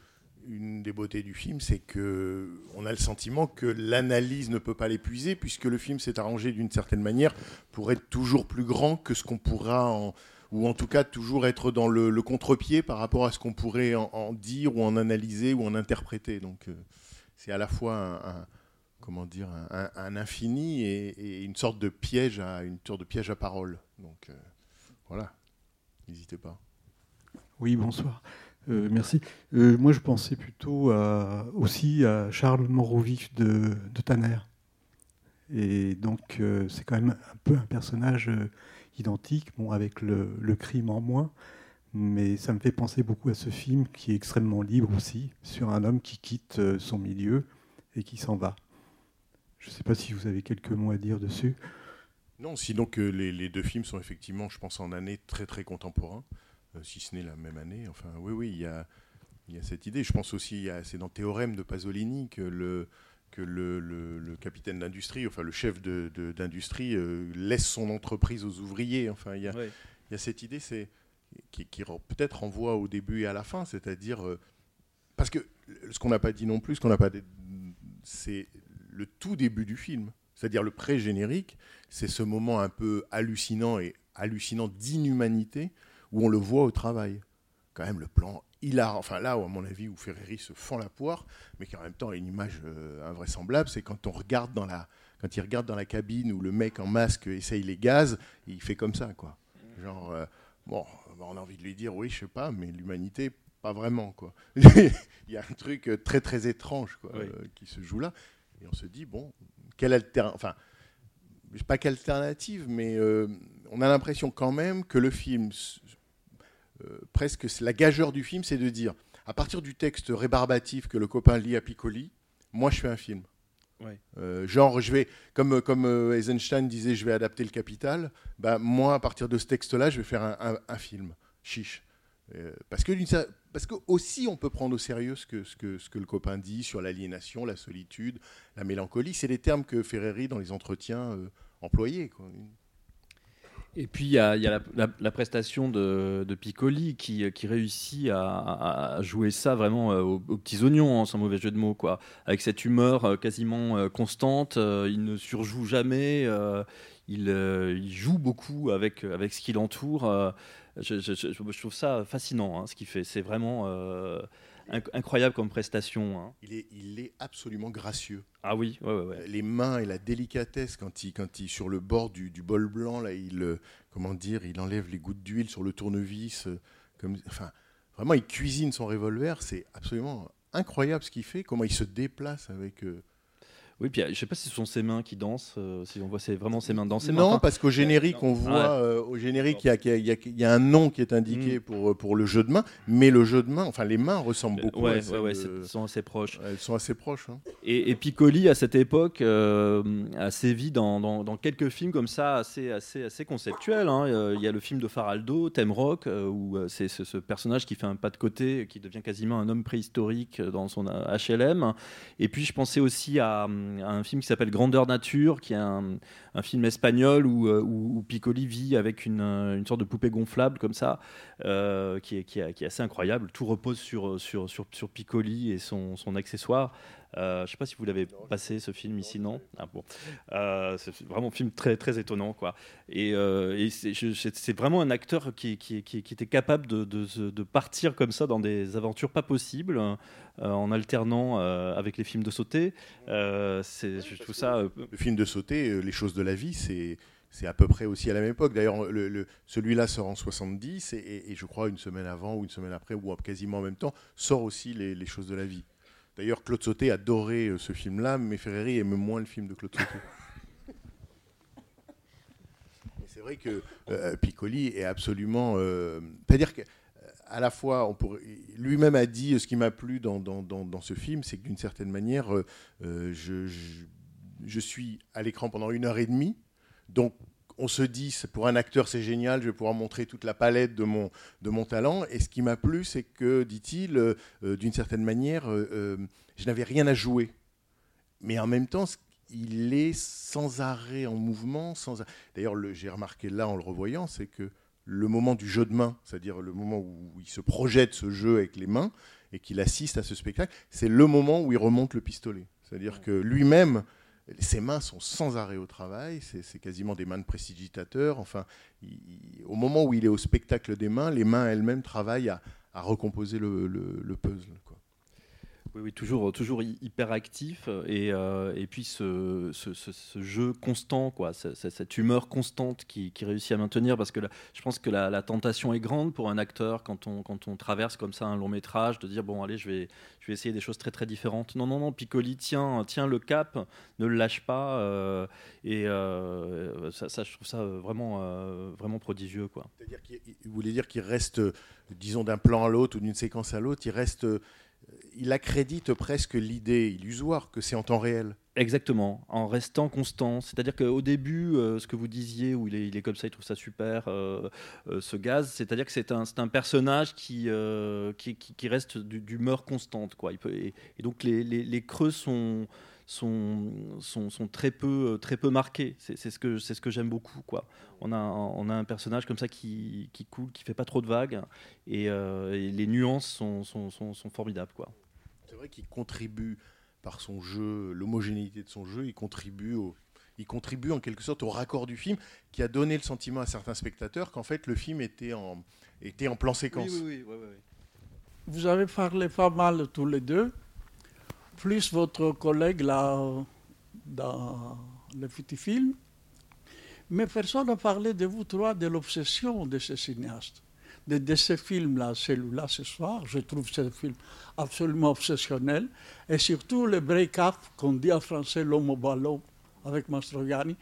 une des beautés du film, c'est que on a le sentiment que l'analyse ne peut pas l'épuiser, puisque le film s'est arrangé d'une certaine manière pour être toujours plus grand que ce qu'on pourra en ou en tout cas toujours être dans le, le contre-pied par rapport à ce qu'on pourrait en, dire ou en analyser ou en interpréter. Donc euh, c'est à la fois un, comment dire un, infini et, une sorte de piège à une sorte de piège à parole. Donc euh, voilà, n'hésitez pas. Oui, bonsoir. Euh, merci. Moi, je pensais plutôt aussi à Charles Morovich de, Tanner. Et donc, c'est quand même un peu un personnage identique, bon, avec le, crime en moins. Mais ça me fait penser beaucoup à ce film qui est extrêmement libre aussi, sur un homme qui quitte euh, son milieu et qui s'en va. Je ne sais pas si vous avez quelques mots à dire dessus. Non, sinon que les, les deux films sont effectivement, je pense, en année très très contemporains, euh, si ce n'est la même année. Enfin, oui, oui, il y a, il y a cette idée. Je pense aussi, c'est dans Théorème de Pasolini que le, que le, le- le capitaine d'industrie, enfin le chef d'industrie, euh, laisse son entreprise aux ouvriers. Enfin, il y a, y cette idée, c'est qui, qui re- peut-être renvoie au début et à la fin, c'est-à-dire euh, parce que ce qu'on n'a pas dit non plus, ce qu'on n'a pas, c'est le tout début du film, c'est-à-dire le pré-générique, c'est ce moment un peu hallucinant et hallucinant d'inhumanité où on le voit au travail. Quand même, le plan hilar, enfin là, où, à mon avis, où Ferreri se fend la poire, mais qui en même temps est une image euh, invraisemblable, c'est quand on regarde dans la, quand il regarde dans la cabine où le mec en masque essaye les gaz, il fait comme ça, quoi. Genre, euh, bon, on a envie de lui dire, oui, je sais pas, mais l'humanité, pas vraiment, quoi. il y a un truc euh, très très étrange, quoi, Oui. euh, qui se joue là, et on se dit, bon, quelle alternative, enfin, pas quelle alternative, mais euh, on a l'impression quand même que le film, presque c'est la gageure du film, c'est de dire, à partir du texte rébarbatif que le copain lit à Piccoli, moi je fais un film. Ouais. Euh, genre, je vais, comme, comme euh, Eisenstein disait, je vais adapter le Capital, bah, moi, à partir de ce texte-là, je vais faire un, un- un film. Chiche. Euh, parce que, parce que aussi, on peut prendre au sérieux ce que, ce que, ce que le copain dit sur l'aliénation, la solitude, la mélancolie. C'est les termes que Ferreri, dans les entretiens, euh, employait. Quoi. Et puis il y a, la, prestation de, Piccoli qui, réussit à, jouer ça vraiment euh, aux, petits oignons, hein, sans mauvais jeu de mots, quoi. Avec cette humeur euh, quasiment euh, constante, il ne surjoue jamais, il, joue beaucoup avec, avec ce qui l'entoure. je, trouve ça fascinant, hein, ce qu'il fait. C'est vraiment incroyable comme prestation. hein. Il, est, il est absolument gracieux. Ah oui, ouais, ouais, ouais. Les mains et la délicatesse quand il, quand il sur le bord du, du bol blanc, là, il, euh, comment dire, il enlève les gouttes d'huile sur le tournevis. euh, comme, enfin, vraiment, il cuisine son revolver. C'est absolument incroyable ce qu'il fait, comment il se déplace avec. euh, Oui, puis euh, je sais pas si ce sont ses mains qui dansent, euh, si on voit ses- vraiment ses mains danser. Non, enfin, parce qu'au générique, on Ah voit ouais. euh, au générique, il y a, y y un nom qui est indiqué pour, euh, pour le jeu de main, mais le jeu de main, enfin les mains ressemblent beaucoup. à ouais, celles ouais, ouais, de- c'est- sont assez proches. Elles sont assez proches. hein. Et, et Piccoli, à cette époque, euh, a sévi dans, dans- dans quelques films comme ça, assez, assez, assez conceptuels. hein. Euh, Il y a le film de Faraldo, Thème Rock, euh, où euh, c'est ce, ce personnage qui fait un pas de côté, qui devient quasiment un homme préhistorique dans son euh, HLM. Et puis, je pensais aussi à, hum, à un film qui s'appelle Grandeur Nature, qui est un, film espagnol où, euh, où- où Piccoli vit avec une, euh, une sorte de poupée gonflable comme ça, euh, qui, est, qui, est, qui est assez incroyable. Tout repose sur, sur, sur, sur Piccoli et son, son accessoire. Euh, je ne sais pas si vous l'avez passé ce film ici, non? Ah, bon. Euh, C'est vraiment un film très très étonnant quoi. Et, euh, et c'est vraiment un acteur qui, qui, qui- qui était capable de, de, se- de partir comme ça dans des aventures pas possibles, euh, en alternant avec les films de sauter. C'est- trouve ça. Le film de sauter, Les choses de la vie, c'est c'est à peu près aussi à la même époque. D'ailleurs, le, le- celui-là sort en 70 et, et- et je crois une semaine avant ou une semaine après ou quasiment en même temps sort aussi les, les choses de la vie. D'ailleurs, Claude Sauté adorait euh, ce film-là, mais Ferreri aime moins le film de Claude Sauté. C'est vrai que euh, Piccoli est absolument. euh, C'est-à-dire que euh, à la fois, on pourrait, lui-même a dit ce qui m'a plu dans, dans, dans- dans ce film, c'est que d'une certaine manière, euh, je, je- je suis à l'écran pendant une heure et demie, donc on se dit, c'est- pour un acteur, c'est génial, je vais pouvoir montrer toute la palette de mon, de mon talent. Et ce qui m'a plu, c'est que, dit-il, euh, euh, d'une certaine manière, euh, je n'avais rien à jouer. Mais en même temps, il est sans arrêt en mouvement. Sans... D'ailleurs, le- j'ai remarqué là, en le revoyant, c'est que le moment du jeu de main, c'est-à-dire le moment où il se projette ce jeu avec les mains et qu'il assiste à ce spectacle, c'est le moment où il remonte le pistolet. C'est-à-dire que lui-même, ses mains sont sans arrêt au travail, c'est quasiment des mains de prestidigitateurs. Enfin, au moment où il est au spectacle des mains, les mains elles-mêmes travaillent à, recomposer le, le- le puzzle. Oui, toujours, toujours hy- hyper actif et, euh, et puis ce, ce- jeu constant, quoi, ce- ce- cette humeur constante qui, qui réussit à maintenir, parce que je pense que la, tentation est grande pour un acteur quand on, quand on traverse comme ça un long métrage, de dire bon allez, je vais, je vais essayer des choses très très différentes. Non, non, non, Piccoli tient, tient le cap, ne le lâche pas, euh, et euh, ça, je trouve ça vraiment, euh, vraiment prodigieux, quoi. Il voulait dire qu'il reste, euh, disons, d'un plan à l'autre ou d'une séquence à l'autre, il reste, euh, il accrédite presque l'idée illusoire que c'est en temps réel. Exactement, en restant constant. C'est-à-dire qu'au début, euh, ce que vous disiez, où il est, comme ça, il trouve ça super, euh, euh, ce gaz, c'est-à-dire que c'est un, personnage qui, reste d'humeur constante. Quoi. Et, donc les creux sont, sont, sont, sont très, peu, très peu marqués. C'est ce que, c'est ce que j'aime beaucoup. Quoi. On, a, on a un personnage comme ça qui, qui coule, qui fait pas trop de vagues, et, euh, et les nuances sont, sont, sont, sont formidables. Quoi. C'est vrai qu'il contribue par son jeu, l'homogénéité de son jeu, il contribue au, il contribue en quelque sorte au raccord du film qui a donné le sentiment à certains spectateurs qu'en fait le film était en, était en plan séquence. Vous avez parlé pas mal tous les deux, plus votre collègue là dans le petit film. Mais personne n'a parlé de vous trois, de l'obsession de ce cinéaste, de, de ce film-là, celui-là ce soir. Je trouve ce film absolument obsessionnel. Et surtout le break-up qu'on dit en français l'homme au ballon avec Mastroianni.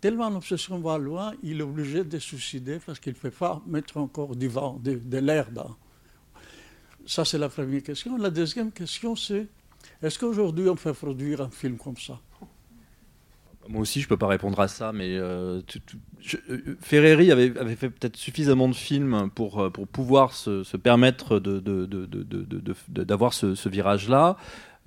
Tellement l'obsession va loin, il est obligé de se suicider parce qu'il ne peut pas mettre encore du vent, de, de l'air dans, ça, c'est la première question. La deuxième question, c'est est-ce qu'aujourd'hui, on peut produire un film comme ça? Moi aussi, je peux pas répondre à ça, mais euh, tu- tu- je- euh, Ferreri avait, avait fait peut-être suffisamment de films pour, euh, pour pouvoir se, se permettre de, de- de- de- de- de- de- d'avoir ce, ce virage-là.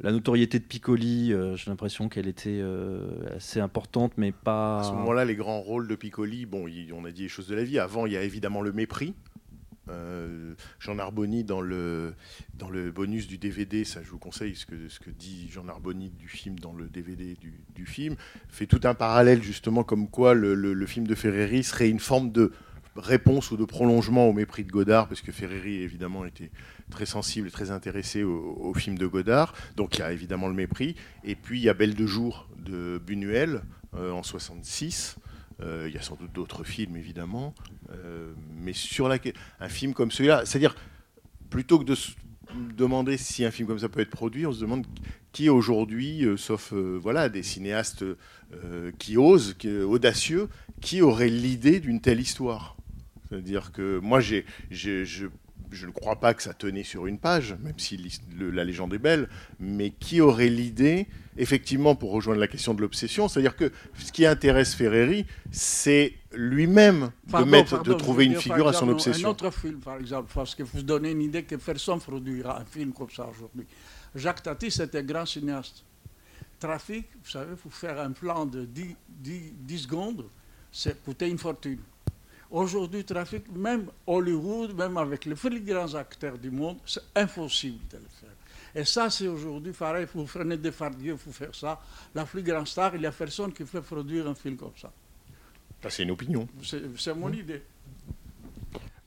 La notoriété de Piccoli, euh, j'ai l'impression qu'elle était euh, assez importante, mais pas. À ce moment-là, les grands rôles de Piccoli, bon, il- on a dit les choses de la vie. Avant, il y a évidemment le mépris. Euh, Jean Arboni dans le, dans le bonus du DVD, ça je vous conseille ce que, ce que dit Jean Arboni du film dans le DVD du, film, fait tout un parallèle justement comme quoi le, film de Ferreri serait une forme de réponse ou de prolongement au mépris de Godard, parce que Ferreri évidemment était très sensible très intéressé au, au film de Godard, donc il y a évidemment le mépris, et puis il y a Belle de jour de Buñuel euh, en 66, euh, il y a sans doute d'autres films évidemment, euh, mais sur un film comme celui-là, c'est-à-dire plutôt que de se demander si un film comme ça peut être produit, on se demande qui aujourd'hui, euh, sauf voilà des cinéastes qui osent, qui, audacieux, qui aurait l'idée d'une telle histoire? C'est-à-dire que moi, j'ai, je ne crois pas que ça tenait sur une page, même si le- la légende est belle, mais qui aurait l'idée, effectivement, pour rejoindre la question de l'obsession, c'est-à-dire que ce qui intéresse Ferreri, c'est lui-même de, Pardon, mettre, pardon, de je trouver une dire, figure à son obsession. Un autre film, par exemple, parce que vous donnez une idée que personne ne produira un film comme ça aujourd'hui. Jacques Tati, c'était un grand cinéaste. Trafic, vous savez, pour faire un plan de 10, 10 10 secondes, c'est coûter une fortune. Aujourd'hui, Trafic, même Hollywood, même avec les plus grands acteurs du monde, c'est impossible de le faire. Et ça, c'est aujourd'hui pareil, vous prenez des Depardieu pour faire ça. La plus grande star, il n'y a personne qui peut produire un film comme ça. Ça, c'est une opinion. C'est c'est mon idée.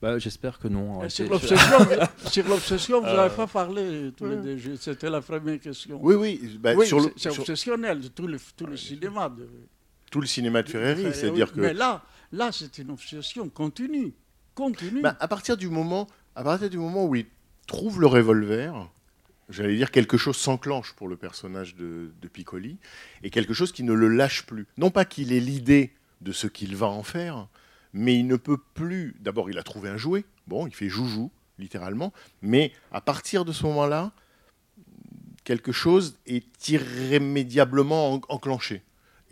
Bah, J'espère que non. Sur l'obsession, vous- sur l'obsession, vous Euh, n'avez pas parlé tous les ouais. deux. Je- C'était la première question. Oui, oui, bah, Oui, sur le- c'est- c'est sur- obsessionnel, tout le, tout le cinéma. de- tout le cinéma de Ferreri. Oui, C'est-à-dire que Mais là, là c'est une obsession continue. Continue. Bah, à partir du moment, à partir du moment où il trouve le revolver, j'allais dire quelque chose s'enclenche pour le personnage de, Piccoli et quelque chose qui ne le lâche plus. Non pas qu'il ait l'idée de ce qu'il va en faire, mais il ne peut plus. D'abord, il a trouvé un jouet. Bon, il fait joujou littéralement, mais à partir de ce moment-là, quelque chose est irrémédiablement en- enclenché.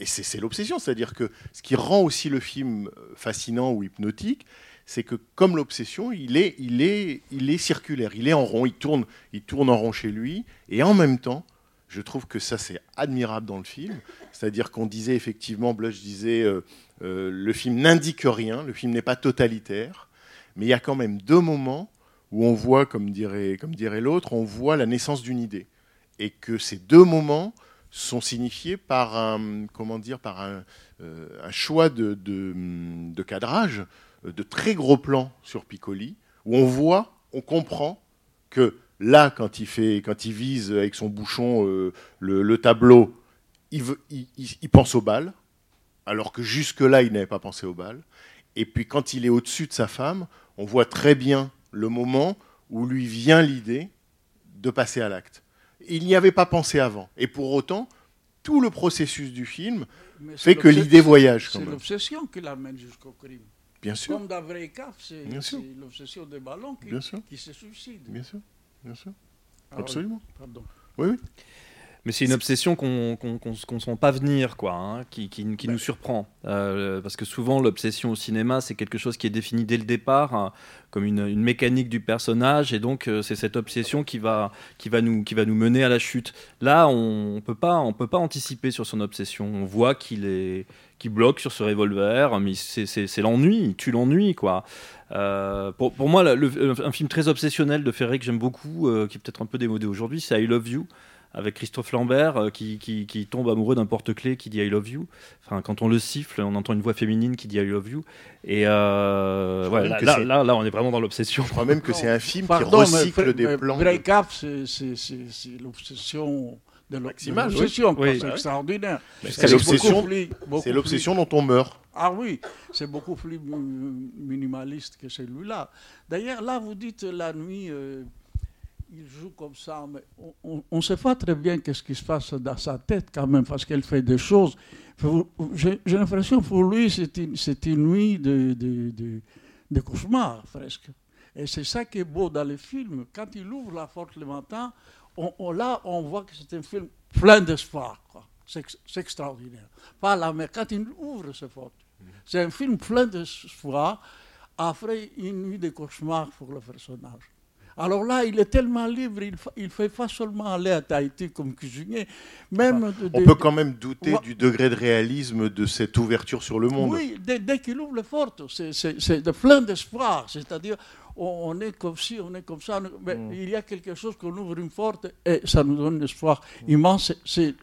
Et c'est l'obsession, c'est-à-dire que ce qui rend aussi le film euh, fascinant ou hypnotique, c'est que comme l'obsession, il est, circulaire, il est en rond, il tourne, il tourne en rond chez lui, et en même temps, je trouve que ça c'est admirable dans le film, c'est-à-dire qu'on disait effectivement, Blush disait, euh, euh, le film n'indique rien, le film n'est pas totalitaire, mais il y a quand même deux moments où on voit, comme dirait l'autre, on voit la naissance d'une idée, et que ces deux moments sont signifiés par un, comment dire, par un, euh, choix de, cadrage, euh, de très gros plans sur Piccoli, où on voit, on comprend que là, quand il, fait, quand il vise avec son bouchon euh, le, le tableau, il pense au bal, alors que jusque-là, il n'avait pas pensé au bal. Et puis quand il est au-dessus de sa femme, on voit très bien le moment où lui vient l'idée de passer à l'acte. Il n'y avait pas pensé avant. Et pour autant, tout le processus du film fait que l'idée voyage C'est l'obsession qui l'amène jusqu'au crime. Bien sûr, Comme dans c'est Bien sûr. c'est l'obsession des ballons qui, bien sûr, qui se suicide. bien sûr, bien sûr. Ah oui, Absolument. pardon. Oui, oui. Mais c'est une obsession qu'on qu'on sent pas venir, quoi, hein, qui, nous surprend. Euh, parce que souvent, l'obsession au cinéma, c'est quelque chose qui est défini dès le départ hein, comme une, mécanique du personnage, et donc euh, c'est cette obsession qui va, nous, mener à la chute. Là, on ne peut, pas- peut pas anticiper sur son obsession. On voit qu'il bloque sur ce revolver, mais c'est- l'ennui, il tue l'ennui, quoi. Euh, pour, moi, un film très obsessionnel de Ferré que j'aime beaucoup, qui est peut-être un peu démodé aujourd'hui, c'est I Love You avec Christophe Lambert euh, qui, qui- qui tombe amoureux d'un porte-clés qui dit I love you. Enfin, quand on le siffle, on entend une voix féminine qui dit I love you. Et euh, ouais, là, là, c'est- là, là, on est vraiment dans l'obsession. Je crois même que c'est un film Pardon, qui mais recycle Vre- des mais plans. de- Vreikaf, c'est- l'obsession de oui. l'obsession. Oui. C'est Ouais. extraordinaire. Mais C'est l'obsession, c'est dont on meurt. Ah oui, c'est beaucoup plus mi- minimaliste que celui-là. D'ailleurs, là, vous dites la nuit, euh, il joue comme ça, mais on ne sait pas très bien qu'est-ce qui se passe dans sa tête quand même, parce qu'elle fait des choses. J'ai l'impression pour lui, c'est une, nuit de, cauchemar, presque. Et c'est ça qui est beau dans le film. Quand il ouvre la porte le matin, on, là, on voit que c'est un film plein d'espoir. C'est ex- c'est extraordinaire. Pas là, mais quand il ouvre cette porte, c'est un film plein d'espoir après une nuit de cauchemar pour le personnage. Alors là, il est tellement libre, il ne fait pas seulement aller à Tahiti comme cuisinier, même... On de- peut quand même douter Ouais. du degré de réalisme de cette ouverture sur le monde. Oui, dès, dès qu'il ouvre les portes, c'est- de plein d'espoir. C'est-à-dire, on, on est comme si, on est comme ça. Mais Mm. il y a quelque chose qu'on ouvre une porte et ça nous donne un espoir immense. C'est-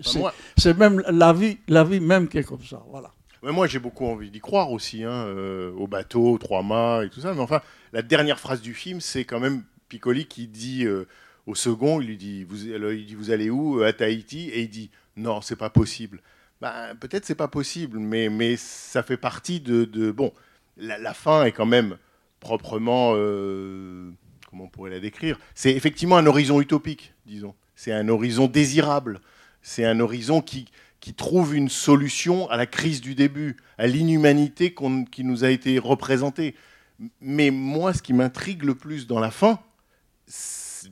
C'est même la vie, la vie même qui est comme ça. Voilà. ouais, moi, j'ai beaucoup envie d'y croire aussi, hein, euh, au bateau, aux trois mâts et tout ça. Mais enfin, la dernière phrase du film, c'est quand même Piccoli qui dit euh, au second, il lui dit vous, dit, vous allez où À Tahiti? Et il dit non, c'est pas possible. Ben, peut-être c'est pas possible, mais, mais ça fait partie de, de- bon. La, fin est quand même proprement, euh, comment on pourrait la décrire? C'est effectivement un horizon utopique, disons. C'est un horizon désirable. C'est un horizon qui, qui trouve une solution à la crise du début, à l'inhumanité qui nous a été représentée. Mais moi, ce qui m'intrigue le plus dans la fin,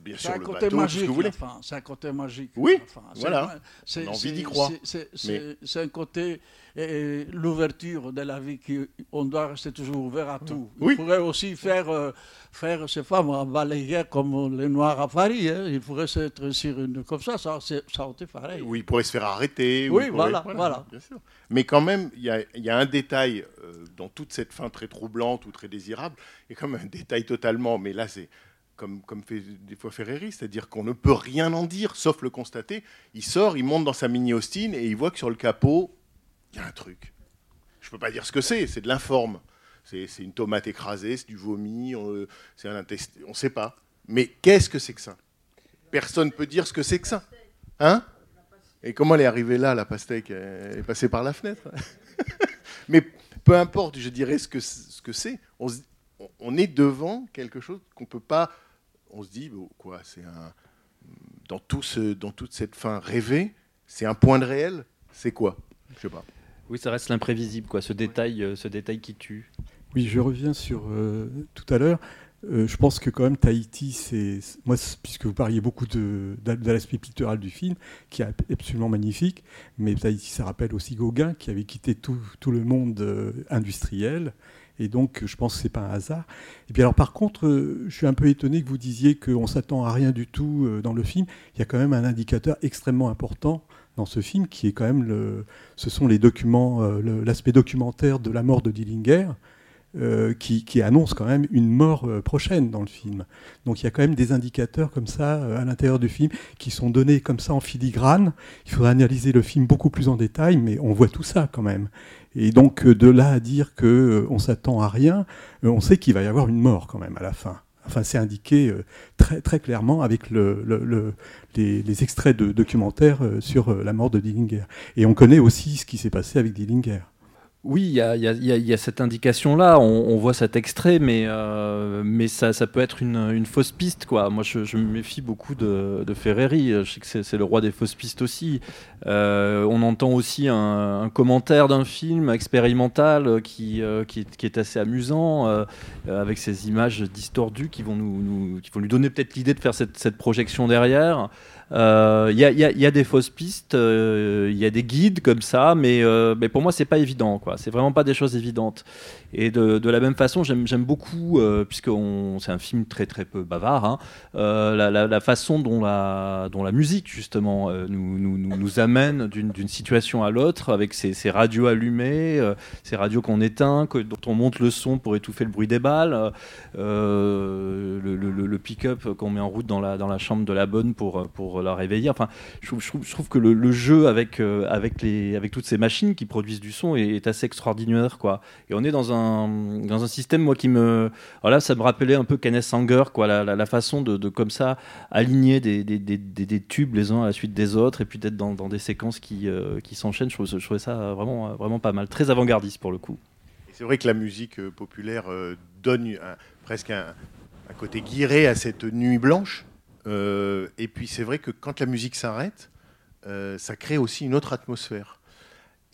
bien C'est sûr un le côté bateau, tout ce magique. que vous voulez. C'est un côté magique. Oui, voilà. c'est- envie d'y croire. c'est- Mais- un côté, euh, l'ouverture de la vie, qui, on doit rester toujours ouvert à tout. Oui. Il pourrait aussi faire, euh, faire je sais pas, balayer comme les Noirs à Paris. hein. Il pourrait être sur une comme ça, ça, ça aurait été pareil. Où il pourrait se faire arrêter. Oui, pourrait- voilà, voilà. Bien sûr. Mais quand même, il y a, il y a un détail euh, dans toute cette fin très troublante ou très désirable, et comme un détail totalement, mais là c'est comme, comme fait des fois Ferreri, c'est-à-dire qu'on ne peut rien en dire sauf le constater. Il sort, il monte dans sa mini Austin et il voit que sur le capot, il y a un truc. Je peux pas dire ce que c'est, c'est de l'informe. C'est c'est une tomate écrasée, c'est du vomi, c'est un intestin, on ne sait pas. Mais qu'est-ce que c'est que ça? Personne peut dire ce que c'est que ça. Hein? Et comment elle est arrivée là, la pastèque? Elle est passée par la fenêtre. Mais peu importe, je dirais ce que ce que c'est. On, on est devant quelque chose qu'on peut pas. On se dit bon, quoi, c'est un dans tout ce dans toute cette fin rêvée, c'est un point de réel. C'est quoi? Je sais pas. Oui, ça reste l'imprévisible, quoi. Ce détail, euh, ce détail qui tue. Oui, je reviens sur euh, tout à l'heure. Euh, je pense que quand même Tahiti, c'est moi, puisque vous parliez beaucoup de, de, de l'aspect pictural du film, qui est absolument magnifique, mais Tahiti, ça rappelle aussi Gauguin, qui avait quitté tout, tout le monde euh, industriel, et donc je pense que c'est pas un hasard. Et puis alors par contre, euh, je suis un peu étonné que vous disiez qu'on s'attend à rien du tout euh, dans le film. Il y a quand même un indicateur extrêmement important dans ce film, qui est quand même le, ce sont les documents, euh, l'aspect documentaire de la mort de Dillinger qui, annonce quand même une mort prochaine dans le film. Donc il y a quand même des indicateurs comme ça à l'intérieur du film qui sont donnés comme ça en filigrane. Il faudrait analyser le film beaucoup plus en détail, mais on voit tout ça quand même. Et donc euh, de là à dire que euh, on s'attend à rien, euh, on sait qu'il va y avoir une mort quand même à la fin. Enfin, c'est indiqué très, clairement avec le, le- le- les, extraits de documentaires sur la mort de Dillinger. Et on connaît aussi ce qui s'est passé avec Dillinger. Oui, il y a, y a- y a- y a cette indication-là, on, voit cet extrait, mais, euh, mais ça, ça peut être une, fausse piste. Quoi. Moi, je, me méfie beaucoup de, de Ferreri, je sais que c'est le roi des fausses pistes aussi. Euh, on entend aussi un, commentaire d'un film expérimental qui, euh, est, assez amusant, avec ces images distordues qui vont, lui donner peut-être l'idée de faire cette projection derrière. Euh, Il il y a- des fausses pistes, euh, il y a des guides comme ça, mais, euh, mais pour moi c'est pas évident, quoi. C'est vraiment pas des choses évidentes. Et de, de la même façon, j'aime beaucoup, euh, puisque c'est un film très très peu bavard, hein, euh, la, façon dont la, dont la musique justement euh, nous, nous, nous, amène d'une situation à l'autre, avec ces, radios allumées, ces radios qu'on éteint, dont on monte le son pour étouffer le bruit des balles, le, pick-up qu'on met en route dans la, dans la chambre de la bonne pour, pour la réveiller. Enfin, je trouve, je trouve, que le, jeu avec, avec, les, avec toutes ces machines qui produisent du son est, est assez extraordinaire. Quoi. Et on est dans un, dans un système, moi, qui me. Voilà, ça me rappelait un peu Kenneth Sanger, quoi, la, façon de, comme ça, aligner des, tubes les uns à la suite des autres, et puis d'être dans, des séquences qui, euh, qui s'enchaînent. Je, je trouvais ça vraiment, vraiment pas mal. Très avant-gardiste pour le coup. C'est vrai que la musique euh, populaire euh, donne un- presque un, un côté guiré à cette nuit blanche. Et puis c'est vrai que quand la musique s'arrête, ça crée aussi une autre atmosphère.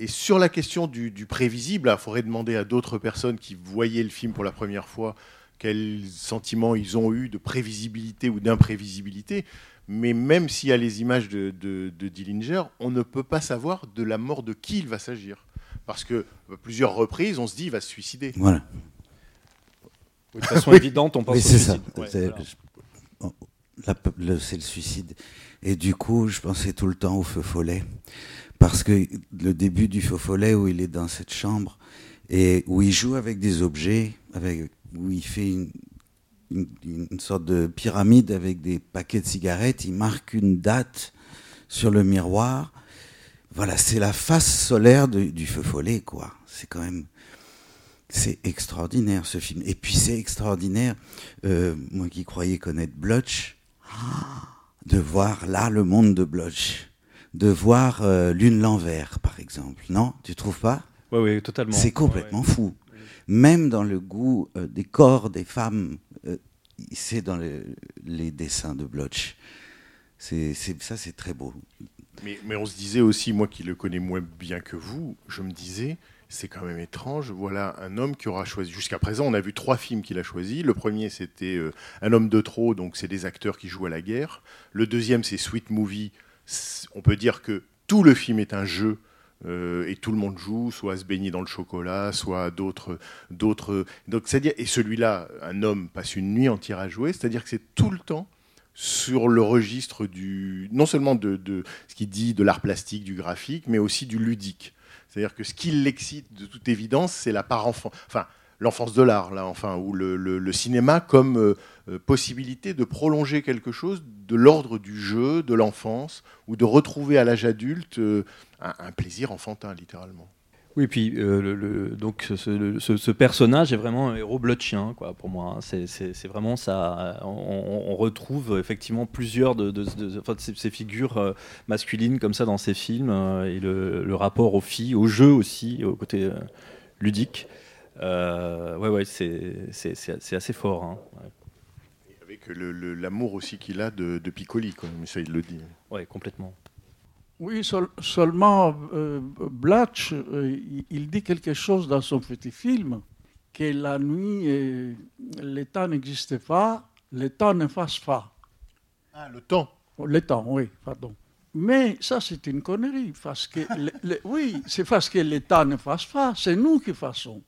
Et sur la question du, du prévisible, il faudrait demander à d'autres personnes qui voyaient le film pour la première fois quels sentiments ils ont eu de prévisibilité ou d'imprévisibilité. Mais même s'il y a les images de, de, de Dillinger, on ne peut pas savoir de la mort de qui il va s'agir. Parce que à plusieurs reprises, on se dit il va se suicider. Voilà. Oui, de façon évidente, on pense Oui, au c'est ça. suicide. Ouais, voilà. c'est le suicide. Et du coup, je pensais tout le temps au feu follet. Parce que le début du feu follet, où il est dans cette chambre, et où il joue avec des objets, où il fait une, sorte de pyramide avec des paquets de cigarettes, il marque une date sur le miroir. Voilà, c'est la face solaire du feu follet, quoi. C'est quand même. C'est extraordinaire ce film. Et puis c'est extraordinaire, euh, moi qui croyais connaître Blotch, de voir là le monde de Blotch. De voir euh, Lune l'envers, par exemple. Non? Tu trouves pas? Ouais, ouais, totalement. C'est complètement fou. Même dans le goût euh, des corps des femmes, euh, c'est dans le- les dessins de Blotch. C'est, c'est- ça, c'est très beau. Mais, mais on se disait aussi, moi qui le connais moins bien que vous, je me disais, c'est quand même étrange. Voilà un homme qui aura choisi. Jusqu'à présent, on a vu trois films qu'il a choisis. Le premier, c'était euh, Un homme de trop, donc c'est des acteurs qui jouent à la guerre. Le deuxième, c'est Sweet Movie. On peut dire que tout le film est un jeu. euh, et tout le monde joue, soit à se baigner dans le chocolat, soit d'autres, d'autres. Donc c'est-à-dire, et celui-là, un homme passe une nuit entière à jouer, c'est-à-dire que c'est tout le temps sur le registre du, non seulement de, de ce qu'il dit de l'art plastique, du graphique, mais aussi du ludique. C'est-à-dire que ce qui l'excite de toute évidence, c'est la part enfant, enfin l'enfance de l'art, là, enfin, ou le, le- cinéma comme euh, euh, possibilité de prolonger quelque chose de l'ordre du jeu, de l'enfance, ou de retrouver à l'âge adulte euh, un, plaisir enfantin, littéralement. Oui, puis donc ce, personnage est vraiment un héros blotchien, quoi, pour moi. hein. C'est- vraiment ça. On, retrouve effectivement plusieurs de, de- de- de ces, figures masculines comme ça dans ces films et le, le rapport aux filles, au jeu aussi, au côté ludique. Euh, ouais, ouais, c'est c'est- c'est- c'est assez fort. hein. Ouais. Avec le- le- l'amour aussi qu'il a de, de Piccoli, quand même, ça il le dit. Ouais, complètement. Oui, seul- seulement euh, Blatch, euh, il- dit quelque chose dans son petit film, que la nuit, euh, le temps n'existe pas, le temps ne fasse pas. Ah, le temps Le temps, oui, pardon. Mais ça, c'est une connerie, parce que, le- le- oui, c'est parce que le temps ne fasse pas, c'est nous qui faisons.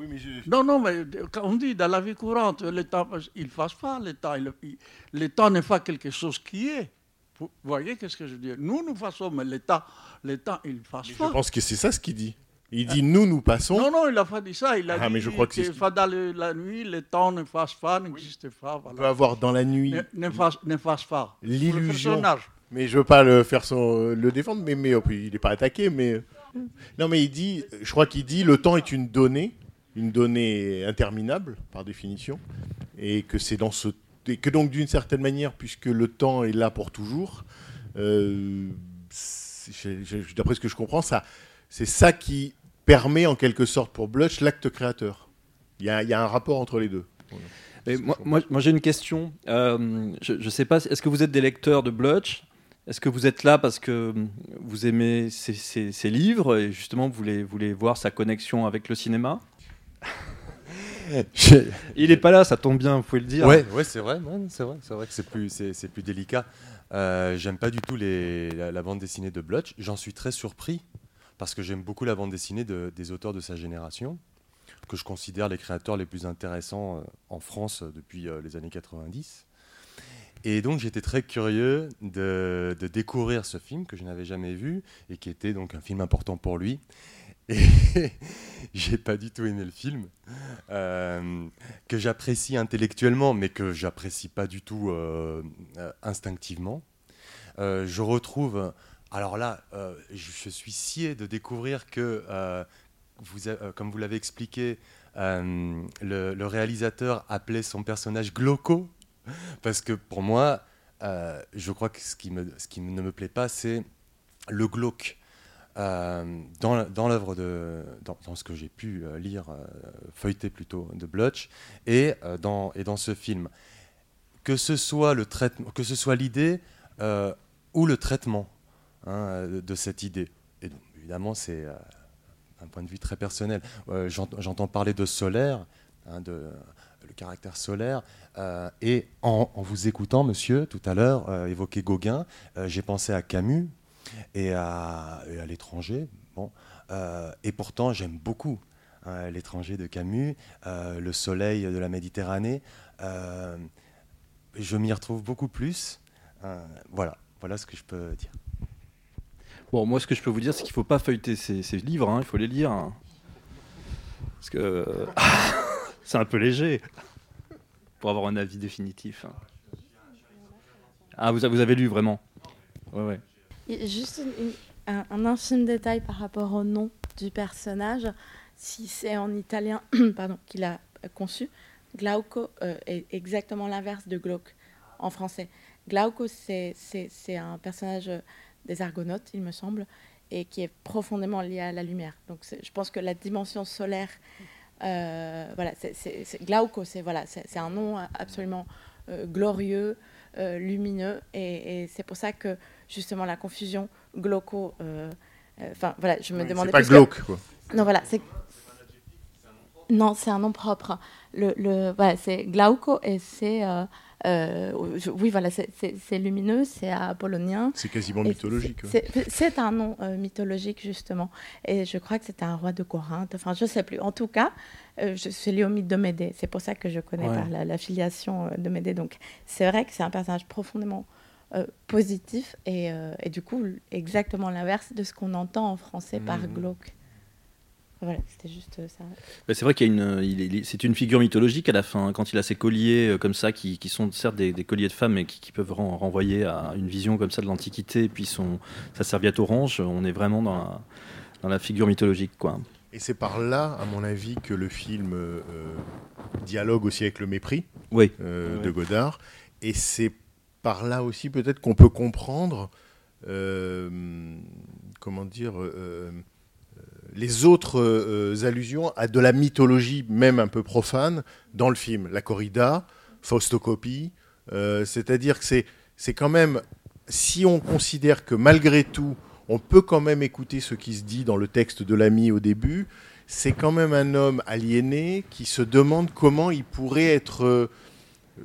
Oui, mais je- Non, non, mais quand on dit dans la vie courante, le temps, il ne fasse pas, le temps n'est pas quelque chose qui est. Vous voyez qu'est-ce que je veux dire? Nous, nous faisons, mais le temps, le temps il ne fasse Je pas. pense que c'est ça ce qu'il dit. Il dit nous, nous passons. Non, non, il n'a pas dit ça. Il a Ah, dit mais je crois que que dans le- la nuit, le temps ne fasse pas, n'existe pas. On peut Voilà. avoir dans la nuit Ne, ne fasse, ne fasse pas. L'illusion. Mais je veux pas le faire son, le défendre, mais, mais oh, il n'est pas attaqué. Mais non, mais il dit, je crois qu'il dit, le temps est une donnée, une donnée interminable par définition, et que c'est dans ce, et que donc d'une certaine manière, puisque le temps est là pour toujours, euh, d'après ce que je comprends, ça, c'est ça qui permet en quelque sorte pour Blutch l'acte créateur. Il y a, il y a un rapport entre les deux. Voilà. Moi, moi, moi, j'ai une question. Euh, je ne sais pas, est-ce que vous êtes des lecteurs de Blutch Est-ce que vous êtes là parce que vous aimez ses, livres et justement vous voulez, voulez voir sa connexion avec le cinéma? Il n'est pas là, ça tombe bien, vous pouvez le dire. Ouais, ouais, c'est vrai, c'est vrai, c'est vrai que c'est plus, c'est, plus délicat. Euh, j'aime pas du tout la, bande dessinée de Blutch. J'en suis très surpris parce que j'aime beaucoup la bande dessinée de- des auteurs de sa génération, que je considère les créateurs les plus intéressants euh, en France euh, depuis euh, les années 90. Et donc j'étais très curieux de, de découvrir ce film que je n'avais jamais vu et qui était donc un film important pour lui. Et j'ai pas du tout aimé le film, euh, que j'apprécie intellectuellement, mais que j'apprécie pas du tout euh, euh, instinctivement. Je retrouve, alors là, je, suis scié de découvrir que, comme vous l'avez expliqué, le, réalisateur appelait son personnage Glauco, parce que pour moi, je crois que ce qui, me, ce qui ne me plaît pas, c'est le glauque. Euh, dans, l'œuvre de dans, ce que j'ai pu euh, lire euh, feuilleter plutôt de Blutch et dans et dans ce film. Que ce soit le traitement que ce soit l'idée ou le traitement hein, de, cette idée. Et donc, évidemment c'est un point de vue très personnel. J'ent- j'entends parler de solaire hein, de le caractère solaire et en, vous écoutant monsieur tout à l'heure euh, évoquer Gauguin j'ai pensé à Camus et à, l'étranger. Bon, Euh, et pourtant, j'aime beaucoup hein, l'étranger de Camus, euh, le soleil de la Méditerranée. Euh, je m'y retrouve beaucoup plus. Euh, voilà, voilà ce que je peux dire. Bon, moi, ce que je peux vous dire, c'est qu'il ne faut pas feuilleter ces, livres, hein, il faut les lire. hein. Parce que c'est un peu léger pour avoir un avis définitif. hein. Ah, vous, avez lu vraiment? Ouais, ouais. Juste un, infime détail par rapport au nom du personnage. Si c'est en italien pardon, qu'il a conçu, Glauco euh, est exactement l'inverse de glauque en français. Glauco, c'est un personnage des Argonautes, il me semble, et qui est profondément lié à la lumière. Donc je pense que la dimension solaire, euh, voilà, c'est- Glauco, c'est voilà, c'est un nom absolument euh, glorieux, euh, lumineux, et c'est pour ça que justement la confusion glauco. euh, euh, Enfin voilà, je me Oui, demandais. c'est pas que- glauque, quoi. Non voilà, c'est. Non, c'est un nom propre. Le, le voilà, c'est glauco et c'est. euh, oui, voilà, c'est- c'est c'est lumineux, c'est apollonien. C'est quasiment mythologique, c'est- C'est c'est un nom euh, mythologique, justement. Et je crois que c'était un roi de Corinthe. Enfin, je ne sais plus. En tout cas, euh, suis liée au mythe de Médée. C'est pour ça que je connais Ouais. par la, la filiation de Médée. Donc, c'est vrai que c'est un personnage profondément euh, positif et, euh, et du coup, exactement l'inverse de ce qu'on entend en français par Mhm. glauque. Voilà, c'était juste euh, ça. Bah, c'est vrai qu'il y a une, c'est une figure mythologique à la fin, hein, quand il a ces colliers euh, comme ça, qui, qui sont certes des, des colliers de femmes, mais qui, qui peuvent ren- renvoyer à une vision comme ça de l'Antiquité, et puis son, sa serviette orange, on est vraiment dans la, dans la figure mythologique. Quoi. Et c'est par là, à mon avis, que le film euh, dialogue aussi avec le mépris oui. euh, de Godard. Et c'est par là aussi peut-être qu'on peut comprendre, euh, comment dire, euh, euh, les autres allusions à de la mythologie, même un peu profane, dans le film. La corrida, Faustocopie, c'est-à-dire que c'est, c'est quand même, si on considère que malgré tout, on peut quand même écouter ce qui se dit dans le texte de l'ami au début, c'est quand même un homme aliéné qui se demande comment il pourrait être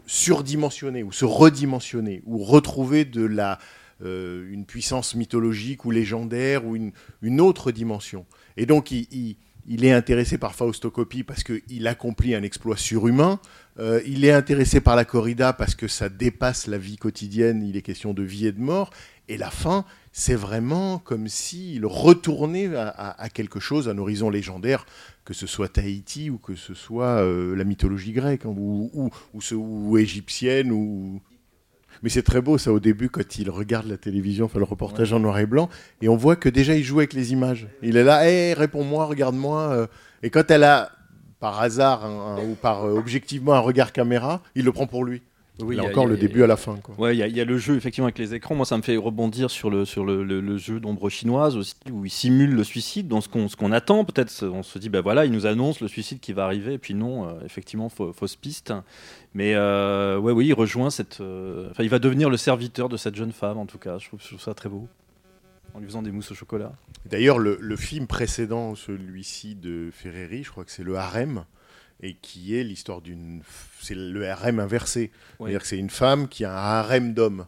surdimensionné ou se redimensionner ou retrouver de la euh, une puissance mythologique ou légendaire ou une, une autre dimension. Et donc il, il- il est intéressé par Faustocopie parce qu'il accomplit un exploit surhumain. Euh, il est intéressé par la corrida parce que ça dépasse la vie quotidienne. Il est question de vie et de mort. Et la fin, c'est vraiment comme s'il retournait à, à- à quelque chose, à un horizon légendaire, que ce soit Tahiti ou que ce soit euh, la mythologie grecque hein, ou, ou, ou ce- ou égyptienne. Ou... Mais c'est très beau ça au début quand il regarde la télévision, enfin le reportage en noir et blanc, et on voit que déjà il joue avec les images. Il est là, hé, réponds-moi, regarde-moi. euh. Et quand elle a, par hasard ou par euh, objectivement un regard caméra, il le prend pour lui. Oui, Là y a- encore il y a- le début à la fin. Ouais, il y, a- le jeu effectivement avec les écrans. Moi, ça me fait rebondir sur le, sur le, le- le jeu d'ombre chinoise aussi, où il simule le suicide. Dans ce qu'on ce qu'on attend, peut-être, on se dit, ben voilà, il nous annonce le suicide qui va arriver, et puis non, euh, effectivement, fau- fausse piste. Mais euh, ouais, oui, il rejoint cette. euh, il va devenir le serviteur de cette jeune femme, en tout cas. Je trouve, je trouve ça très beau, en lui faisant des mousses au chocolat. D'ailleurs, le, le film précédent, celui-ci de Ferreri, je crois que c'est Le Harem, et qui est l'histoire d'une. C'est le harem inversé. C'est-à-dire que c'est une femme qui a un harem d'hommes.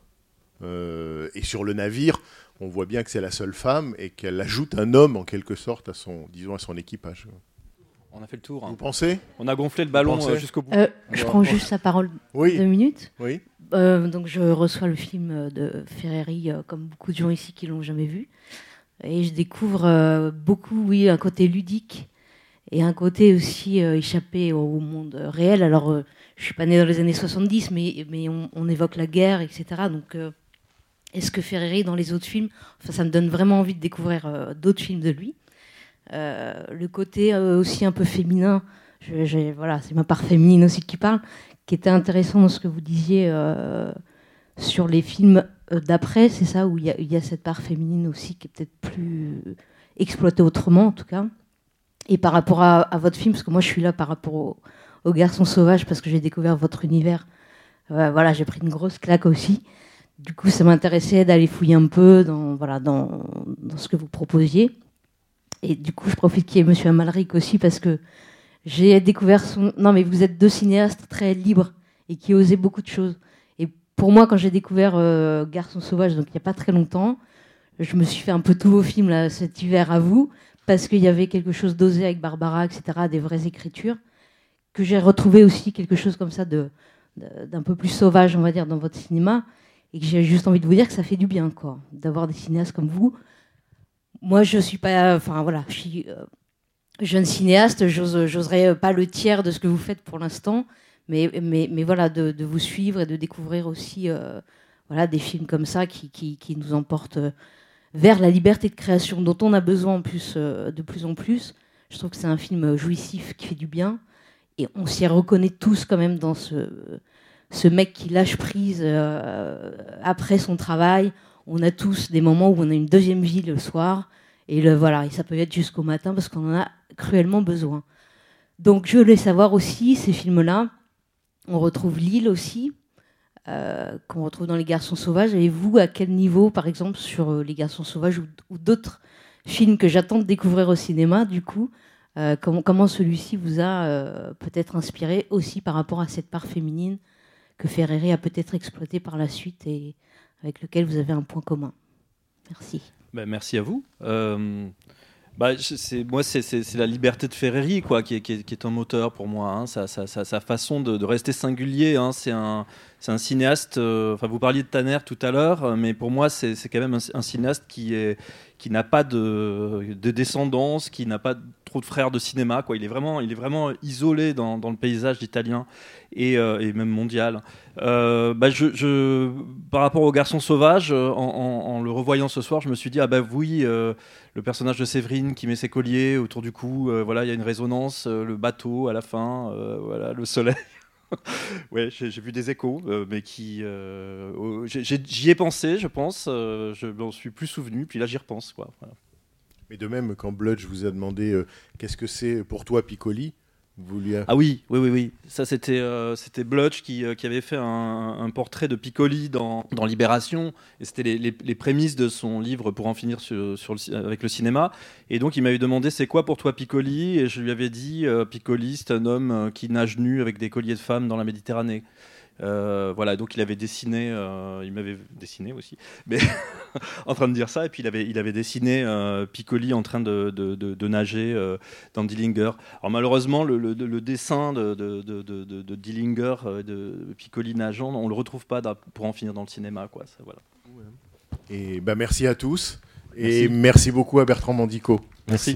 Euh, et sur le navire, on voit bien que c'est la seule femme et qu'elle ajoute un homme en quelque sorte à son, disons, à son équipage. On a fait le tour. hein. Vous pensez? On a gonflé le ballon euh, jusqu'au bout. Euh, je prends juste la parole Oui. deux minutes. Oui. Euh, donc je reçois le film de Ferreri euh, comme beaucoup de gens ici qui l'ont jamais vu. Et je découvre euh, beaucoup, oui, un côté ludique et un côté aussi euh, échappé au, monde euh, réel. Alors, euh, je suis pas né dans les années 70, mais, on, évoque la guerre, etc. Donc, euh, est-ce que Ferreri, dans les autres films, enfin, ça me donne vraiment envie de découvrir d'autres films de lui. Le côté aussi un peu féminin, voilà, c'est ma part féminine aussi qui parle, qui était intéressant dans ce que vous disiez sur les films d'après, c'est ça, où il y a cette part féminine aussi qui est peut-être plus exploitée autrement, en tout cas. Et par rapport à, votre film, parce que moi je suis là par rapport au, au Garçon Sauvage, parce que j'ai découvert votre univers, euh, voilà, j'ai pris une grosse claque aussi. Du coup, ça m'intéressait d'aller fouiller un peu dans, voilà, dans, dans ce que vous proposiez. Et du coup, je profite qu'il y ait Monsieur Amalric aussi, parce que j'ai découvert son. Non, mais vous êtes deux cinéastes très libres et qui osaient beaucoup de choses. Et pour moi, quand j'ai découvert euh, Garçon Sauvage, donc il n'y a pas très longtemps, je me suis fait un peu tous vos films cet hiver à vous, parce qu'il y avait quelque chose d'osé avec Barbara, etc., des vraies écritures, que j'ai retrouvé aussi quelque chose comme ça d'un peu plus sauvage, on va dire, dans votre cinéma, et que j'ai juste envie de vous dire que ça fait du bien, quoi, d'avoir des cinéastes comme vous. Moi, je suis pas, enfin voilà, je suis euh, jeune cinéaste, j'ose- j'oserais pas le tiers de ce que vous faites pour l'instant, mais, mais, mais voilà, de, vous suivre et de découvrir aussi euh, voilà, des films comme ça qui, qui, nous emportent vers la liberté de création dont on a besoin euh, de plus en plus. Je trouve que c'est un film jouissif qui fait du bien, et on s'y reconnaît tous quand même dans ce, ce mec qui lâche prise euh, après son travail. On a tous des moments où on a une deuxième vie le soir, et le, voilà, et ça peut être jusqu'au matin parce qu'on en a cruellement besoin. Donc je voulais savoir aussi ces films-là. On retrouve Lille aussi, euh, qu'on retrouve dans Les Garçons Sauvages. Et vous, à quel niveau, par exemple, sur euh, Les Garçons Sauvages ou, d'autres films que j'attends de découvrir au cinéma, du coup, euh, comment, celui-ci vous a peut-être inspiré aussi par rapport à cette part féminine que Ferreri a peut-être exploité par la suite et avec lequel vous avez un point commun? Merci. Ben, merci à vous. Bah, moi, c'est, la liberté de Ferreri quoi, qui, est, un moteur pour moi. hein. Sa, façon de, de rester singulier. hein. C'est, un, c'est un cinéaste. euh, Enfin, vous parliez de Tanner tout à l'heure, euh, mais pour moi, c'est, quand même un, cinéaste qui, est, qui n'a pas de, de descendance, qui n'a pas trop de frères de cinéma. Quoi. Il, est vraiment, il est vraiment isolé dans, le paysage italien et, euh, et même mondial. Bah, je, par rapport au garçon sauvage, en, le revoyant ce soir, je me suis dit ah bah oui, le personnage de Séverine qui met ses colliers autour du cou, voilà, il y a une résonance, le bateau à la fin, voilà, le soleil. ouais, j'ai vu des échos, euh, mais qui, euh, j'y ai pensé, je pense, euh, je m'en suis plus souvenu, puis là j'y repense quoi. Mais de même, quand Bludge vous a demandé qu'est-ce que c'est pour toi Piccoli, Ah oui, oui, oui, oui. Ça, c'était euh, Blutch qui, euh, qui avait fait un, un portrait de Piccoli dans, dans Libération. Et c'était les, les- prémices de son livre pour en finir sur, sur avec le cinéma. Et donc, il m'avait demandé c'est quoi pour toi Piccoli? Et je lui avais dit euh, Piccoli, c'est un homme euh, qui nage nu avec des colliers de femmes dans la Méditerranée. Euh, voilà, donc il avait dessiné, euh, il m'avait dessiné aussi, mais en train de dire ça, et puis il avait, il avait dessiné euh, Piccoli en train de, de- de- de nager dans Dillinger. Alors malheureusement, le, le- le dessin de, Dillinger, de Piccoli nageant, on le retrouve pas pour en finir dans le cinéma, quoi. Ça, voilà. Et bah, merci à tous. Et Merci. merci beaucoup à Bertrand Mandico. Merci.